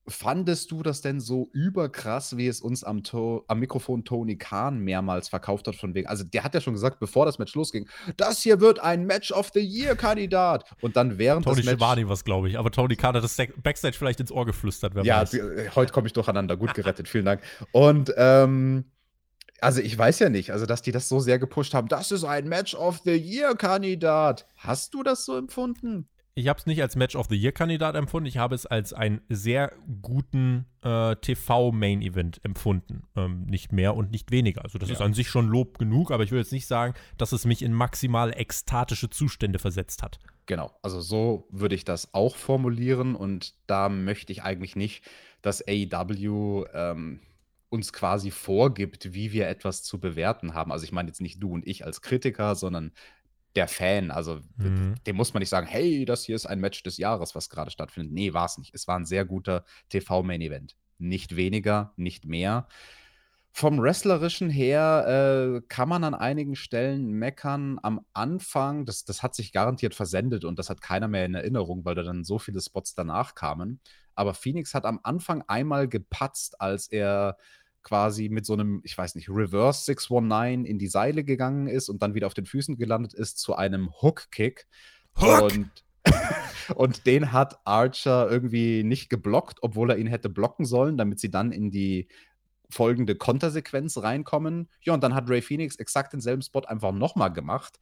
[SPEAKER 1] Fandest du das denn so überkrass, wie es uns am, to am Mikrofon Tony Khan mehrmals verkauft hat, von wegen, also der hat ja schon gesagt, bevor das Match losging, das hier wird ein Match of the Year-Kandidat. Und dann während
[SPEAKER 2] Tony
[SPEAKER 1] des Matches.
[SPEAKER 2] Schiavone was, glaube ich, aber Tony Khan hat das Backstage vielleicht ins Ohr geflüstert.
[SPEAKER 1] Wer ja, die, äh, heute komme ich durcheinander. Gut gerettet, vielen Dank. Und, ähm, also ich weiß ja nicht, also dass die das so sehr gepusht haben, das ist ein Match of the Year-Kandidat. Hast du das so empfunden?
[SPEAKER 2] Ich habe es nicht als Match of the Year-Kandidat empfunden, ich habe es als einen sehr guten äh, TV-Main-Event empfunden. Ähm, nicht mehr und nicht weniger. Also das ja. ist an sich schon Lob genug, aber ich will jetzt nicht sagen, dass es mich in maximal ekstatische Zustände versetzt hat.
[SPEAKER 1] Genau, also so würde ich das auch formulieren und da möchte ich eigentlich nicht, dass AEW ähm, uns quasi vorgibt, wie wir etwas zu bewerten haben. Also ich meine jetzt nicht du und ich als Kritiker, sondern der Fan. Also mhm. dem muss man nicht sagen, hey, das hier ist ein Match des Jahres, was gerade stattfindet. Nee, war es nicht. Es war ein sehr guter TV-Main-Event. Nicht weniger, nicht mehr. Vom Wrestlerischen her äh, kann man an einigen Stellen meckern. Am Anfang, das, das hat sich garantiert versendet und das hat keiner mehr in Erinnerung, weil da dann so viele Spots danach kamen. Aber Phoenix hat am Anfang einmal gepatzt, als er quasi mit so einem, ich weiß nicht, Reverse 619 in die Seile gegangen ist und dann wieder auf den Füßen gelandet ist zu einem Hook-Kick. Hook! Und, und den hat Archer irgendwie nicht geblockt, obwohl er ihn hätte blocken sollen, damit sie dann in die folgende Kontersequenz reinkommen. Ja, und dann hat Ray Phoenix exakt denselben Spot einfach nochmal gemacht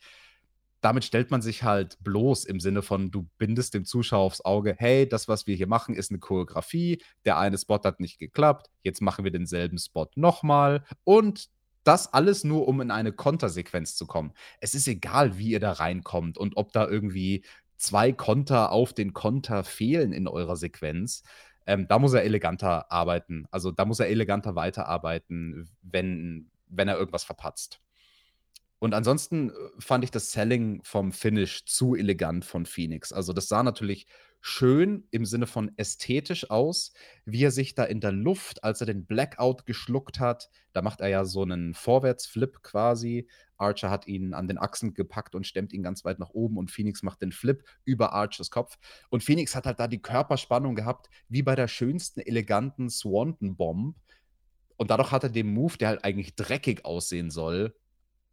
[SPEAKER 1] damit stellt man sich halt bloß im Sinne von, du bindest dem Zuschauer aufs Auge, hey, das, was wir hier machen, ist eine Choreografie, der eine Spot hat nicht geklappt, jetzt machen wir denselben Spot nochmal und das alles nur, um in eine Kontersequenz zu kommen. Es ist egal, wie ihr da reinkommt und ob da irgendwie zwei Konter auf den Konter fehlen in eurer Sequenz. Ähm, da muss er eleganter arbeiten. Also da muss er eleganter weiterarbeiten, wenn, wenn er irgendwas verpatzt. Und ansonsten äh, fand ich das Selling vom Finish zu elegant von Phoenix. Also das sah natürlich schön im Sinne von ästhetisch aus, wie er sich da in der Luft, als er den Blackout geschluckt hat, da macht er ja so einen Vorwärtsflip quasi. Archer hat ihn an den Achsen gepackt und stemmt ihn ganz weit nach oben und Phoenix macht den Flip über Archers Kopf. Und Phoenix hat halt da die Körperspannung gehabt, wie bei der schönsten, eleganten Swanton Bomb. Und dadurch hat er den Move, der halt eigentlich dreckig aussehen soll,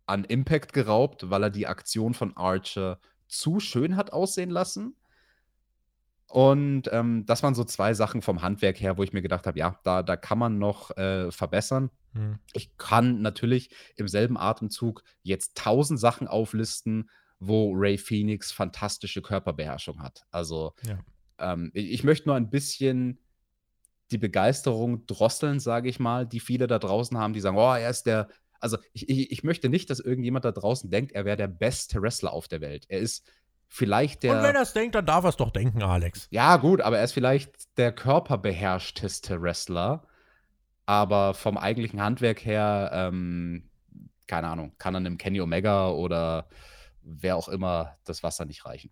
[SPEAKER 1] an Impact geraubt, weil er die Aktion von Archer zu schön hat aussehen lassen. Und ähm, das waren so zwei Sachen vom Handwerk her, wo ich mir gedacht habe, ja, da, da kann man noch äh, verbessern. Hm. Ich kann natürlich im selben Atemzug jetzt tausend Sachen auflisten, wo Ray Phoenix fantastische Körperbeherrschung hat. Also ja. ähm, ich, ich möchte nur ein bisschen die Begeisterung drosseln, sage ich mal, die viele da draußen haben, die sagen, oh, er ist der also ich, ich, ich möchte nicht, dass irgendjemand da draußen denkt, er wäre der beste Wrestler auf der Welt. Er ist vielleicht der.
[SPEAKER 2] Und wenn er es denkt, dann darf er es doch denken, Alex.
[SPEAKER 1] Ja, gut, aber er ist vielleicht der körperbeherrschteste Wrestler. Aber vom eigentlichen Handwerk her, ähm, keine Ahnung, kann er einem Kenny Omega oder wer auch immer das Wasser nicht reichen.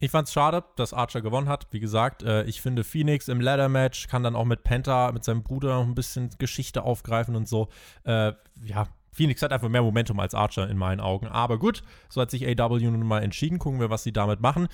[SPEAKER 2] Ich fand es schade, dass Archer gewonnen hat. Wie gesagt, äh, ich finde Phoenix im Ladder-Match kann dann auch mit Penta, mit seinem Bruder noch ein bisschen Geschichte aufgreifen und so. Äh, ja, Phoenix hat einfach mehr Momentum als Archer in meinen Augen. Aber gut, so hat sich AW nun mal entschieden. Gucken wir, was sie damit machen.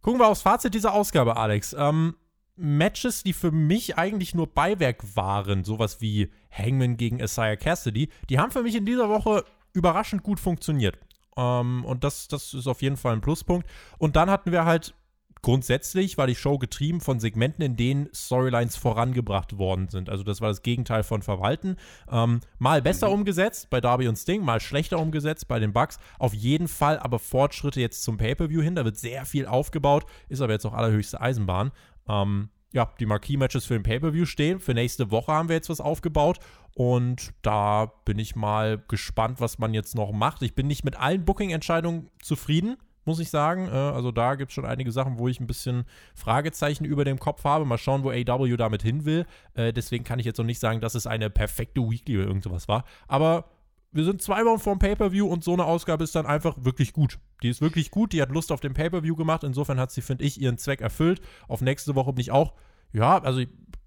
[SPEAKER 2] Gucken wir aufs Fazit dieser Ausgabe, Alex. Ähm, Matches, die für mich eigentlich nur Beiwerk waren, sowas wie Hangman gegen Isaiah Cassidy, die haben für mich in dieser Woche überraschend gut funktioniert. Ähm, und das, das ist auf jeden Fall ein Pluspunkt. Und dann hatten wir halt grundsätzlich war die Show getrieben von Segmenten, in denen Storylines vorangebracht worden sind. Also das war das Gegenteil von Verwalten. Ähm, mal besser mhm. umgesetzt bei Darby und Sting, mal schlechter umgesetzt bei den Bucks. Auf jeden Fall aber Fortschritte jetzt zum Pay-Per-View hin. Da wird sehr viel aufgebaut, ist aber jetzt auch allerhöchste Eisenbahn. Ähm, ja, die Marquee-Matches für den Pay-Per-View stehen. Für nächste Woche haben wir jetzt was aufgebaut. Und da bin ich mal gespannt, was man jetzt noch macht. Ich bin nicht mit allen Booking-Entscheidungen zufrieden muss ich sagen. Äh, also da gibt es schon einige Sachen, wo ich ein bisschen Fragezeichen über dem Kopf habe. Mal schauen, wo AW damit hin will. Äh, deswegen kann ich jetzt noch nicht sagen, dass es eine perfekte Weekly oder irgendwas war. Aber wir sind zwei Wochen vor dem Pay-Per-View und so eine Ausgabe ist dann einfach wirklich gut. Die ist wirklich gut, die hat Lust auf den Pay-Per-View gemacht. Insofern hat sie, finde ich, ihren Zweck erfüllt. Auf nächste Woche bin ich auch, ja, also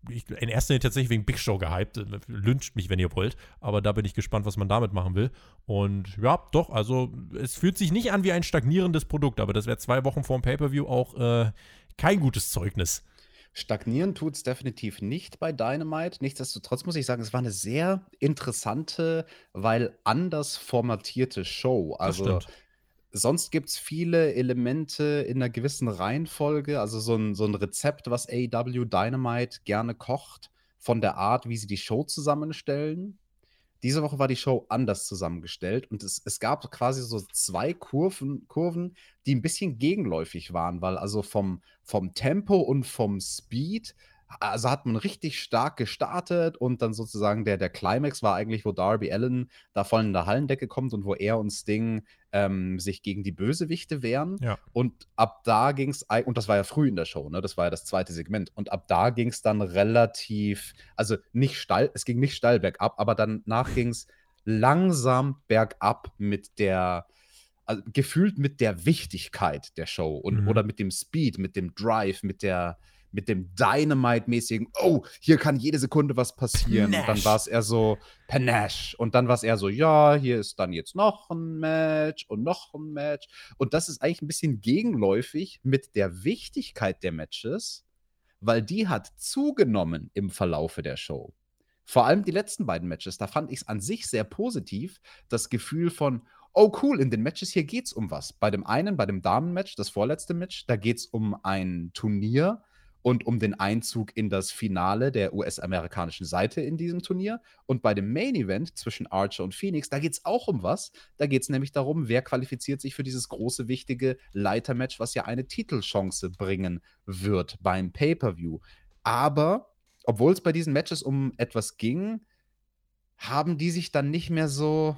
[SPEAKER 2] ich, in erster Linie tatsächlich wegen Big Show gehypt. Lünscht mich, wenn ihr wollt. Aber da bin ich gespannt, was man damit machen will. Und ja, doch, also es fühlt sich nicht an wie ein stagnierendes Produkt, aber das wäre zwei Wochen vor dem Pay-Per-View auch äh, kein gutes Zeugnis.
[SPEAKER 1] Stagnieren tut es definitiv nicht bei Dynamite. Nichtsdestotrotz muss ich sagen, es war eine sehr interessante, weil anders formatierte Show. Also sonst gibt es viele Elemente in einer gewissen Reihenfolge, also so ein, so ein Rezept, was AW Dynamite gerne kocht, von der Art, wie sie die Show zusammenstellen. Diese Woche war die Show anders zusammengestellt und es, es gab quasi so zwei Kurven, Kurven, die ein bisschen gegenläufig waren, weil also vom, vom Tempo und vom Speed also hat man richtig stark gestartet und dann sozusagen der, der Climax war eigentlich, wo Darby Allen da voll in der Hallendecke kommt und wo er und Sting ähm, sich gegen die Bösewichte wehren. Ja. Und ab da ging es, und das war ja früh in der Show, ne? Das war ja das zweite Segment. Und ab da ging es dann relativ, also nicht steil, es ging nicht steil bergab, aber danach ging es langsam bergab mit der, also gefühlt mit der Wichtigkeit der Show und mhm. oder mit dem Speed, mit dem Drive, mit der mit dem Dynamite-mäßigen, oh, hier kann jede Sekunde was passieren. Panache. Und dann war es eher so Panache. Und dann war es eher so, ja, hier ist dann jetzt noch ein Match und noch ein Match. Und das ist eigentlich ein bisschen gegenläufig mit der Wichtigkeit der Matches, weil die hat zugenommen im Verlaufe der Show. Vor allem die letzten beiden Matches, da fand ich es an sich sehr positiv, das Gefühl von, oh cool, in den Matches hier geht es um was. Bei dem einen, bei dem Damenmatch, das vorletzte Match, da geht es um ein Turnier, und um den Einzug in das Finale der US-amerikanischen Seite in diesem Turnier. Und bei dem Main Event zwischen Archer und Phoenix, da geht es auch um was. Da geht es nämlich darum, wer qualifiziert sich für dieses große, wichtige Leitermatch, was ja eine Titelchance bringen wird beim Pay-Per-View. Aber, obwohl es bei diesen Matches um etwas ging, haben die sich dann nicht mehr so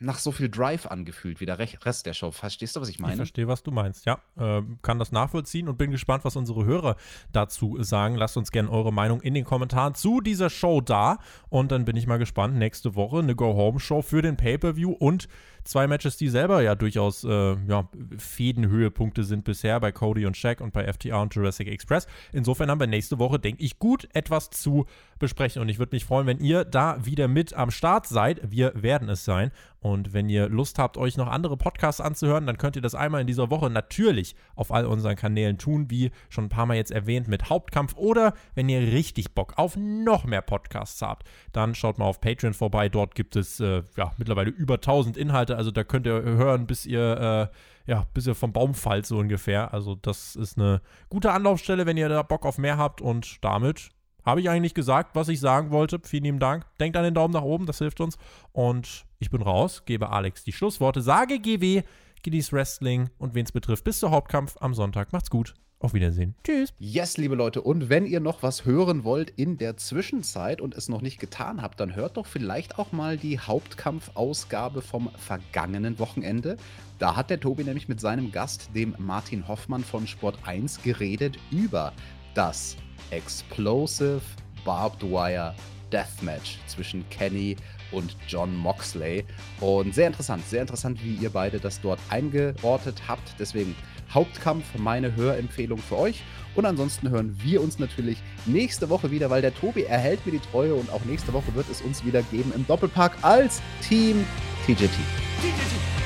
[SPEAKER 1] nach so viel Drive angefühlt wie der Rest der Show. Verstehst du, was ich meine? Ich
[SPEAKER 2] verstehe, was du meinst, ja. Äh, kann das nachvollziehen und bin gespannt, was unsere Hörer dazu sagen. Lasst uns gerne eure Meinung in den Kommentaren zu dieser Show da. Und dann bin ich mal gespannt. Nächste Woche eine Go-Home-Show für den Pay-Per-View und zwei Matches, die selber ja durchaus äh, ja, Fädenhöhepunkte sind bisher bei Cody und Shaq und bei FTR und Jurassic Express. Insofern haben wir nächste Woche, denke ich, gut etwas zu besprechen. Und ich würde mich freuen, wenn ihr da wieder mit am Start seid. Wir werden es sein. Und wenn ihr Lust habt, euch noch andere Podcasts anzuhören, dann könnt ihr das einmal in dieser Woche natürlich auf all unseren Kanälen tun, wie schon ein paar Mal jetzt erwähnt mit Hauptkampf. Oder wenn ihr richtig Bock auf noch mehr Podcasts habt, dann schaut mal auf Patreon vorbei. Dort gibt es äh, ja, mittlerweile über 1000 Inhalte. Also da könnt ihr hören, bis ihr, äh, ja, bis ihr vom Baum fallt, so ungefähr. Also das ist eine gute Anlaufstelle, wenn ihr da Bock auf mehr habt. Und damit habe ich eigentlich gesagt, was ich sagen wollte. Vielen lieben Dank. Denkt an den Daumen nach oben, das hilft uns. Und ich bin raus, gebe Alex die Schlussworte, sage GW, Giddies Wrestling und wen es betrifft, bis zur Hauptkampf am Sonntag. Macht's gut. Auf Wiedersehen.
[SPEAKER 1] Tschüss. Yes, liebe Leute. Und wenn ihr noch was hören wollt in der Zwischenzeit und es noch nicht getan habt, dann hört doch vielleicht auch mal die Hauptkampfausgabe vom vergangenen Wochenende. Da hat der Tobi nämlich mit seinem Gast, dem Martin Hoffmann von Sport 1, geredet über das Explosive Barbed Wire Deathmatch zwischen Kenny und John Moxley. Und sehr interessant, sehr interessant, wie ihr beide das dort eingeordnet habt. Deswegen Hauptkampf meine Hörempfehlung für euch. Und ansonsten hören wir uns natürlich nächste Woche wieder, weil der Tobi erhält mir die Treue und auch nächste Woche wird es uns wieder geben im Doppelpack als Team TJT. TJT.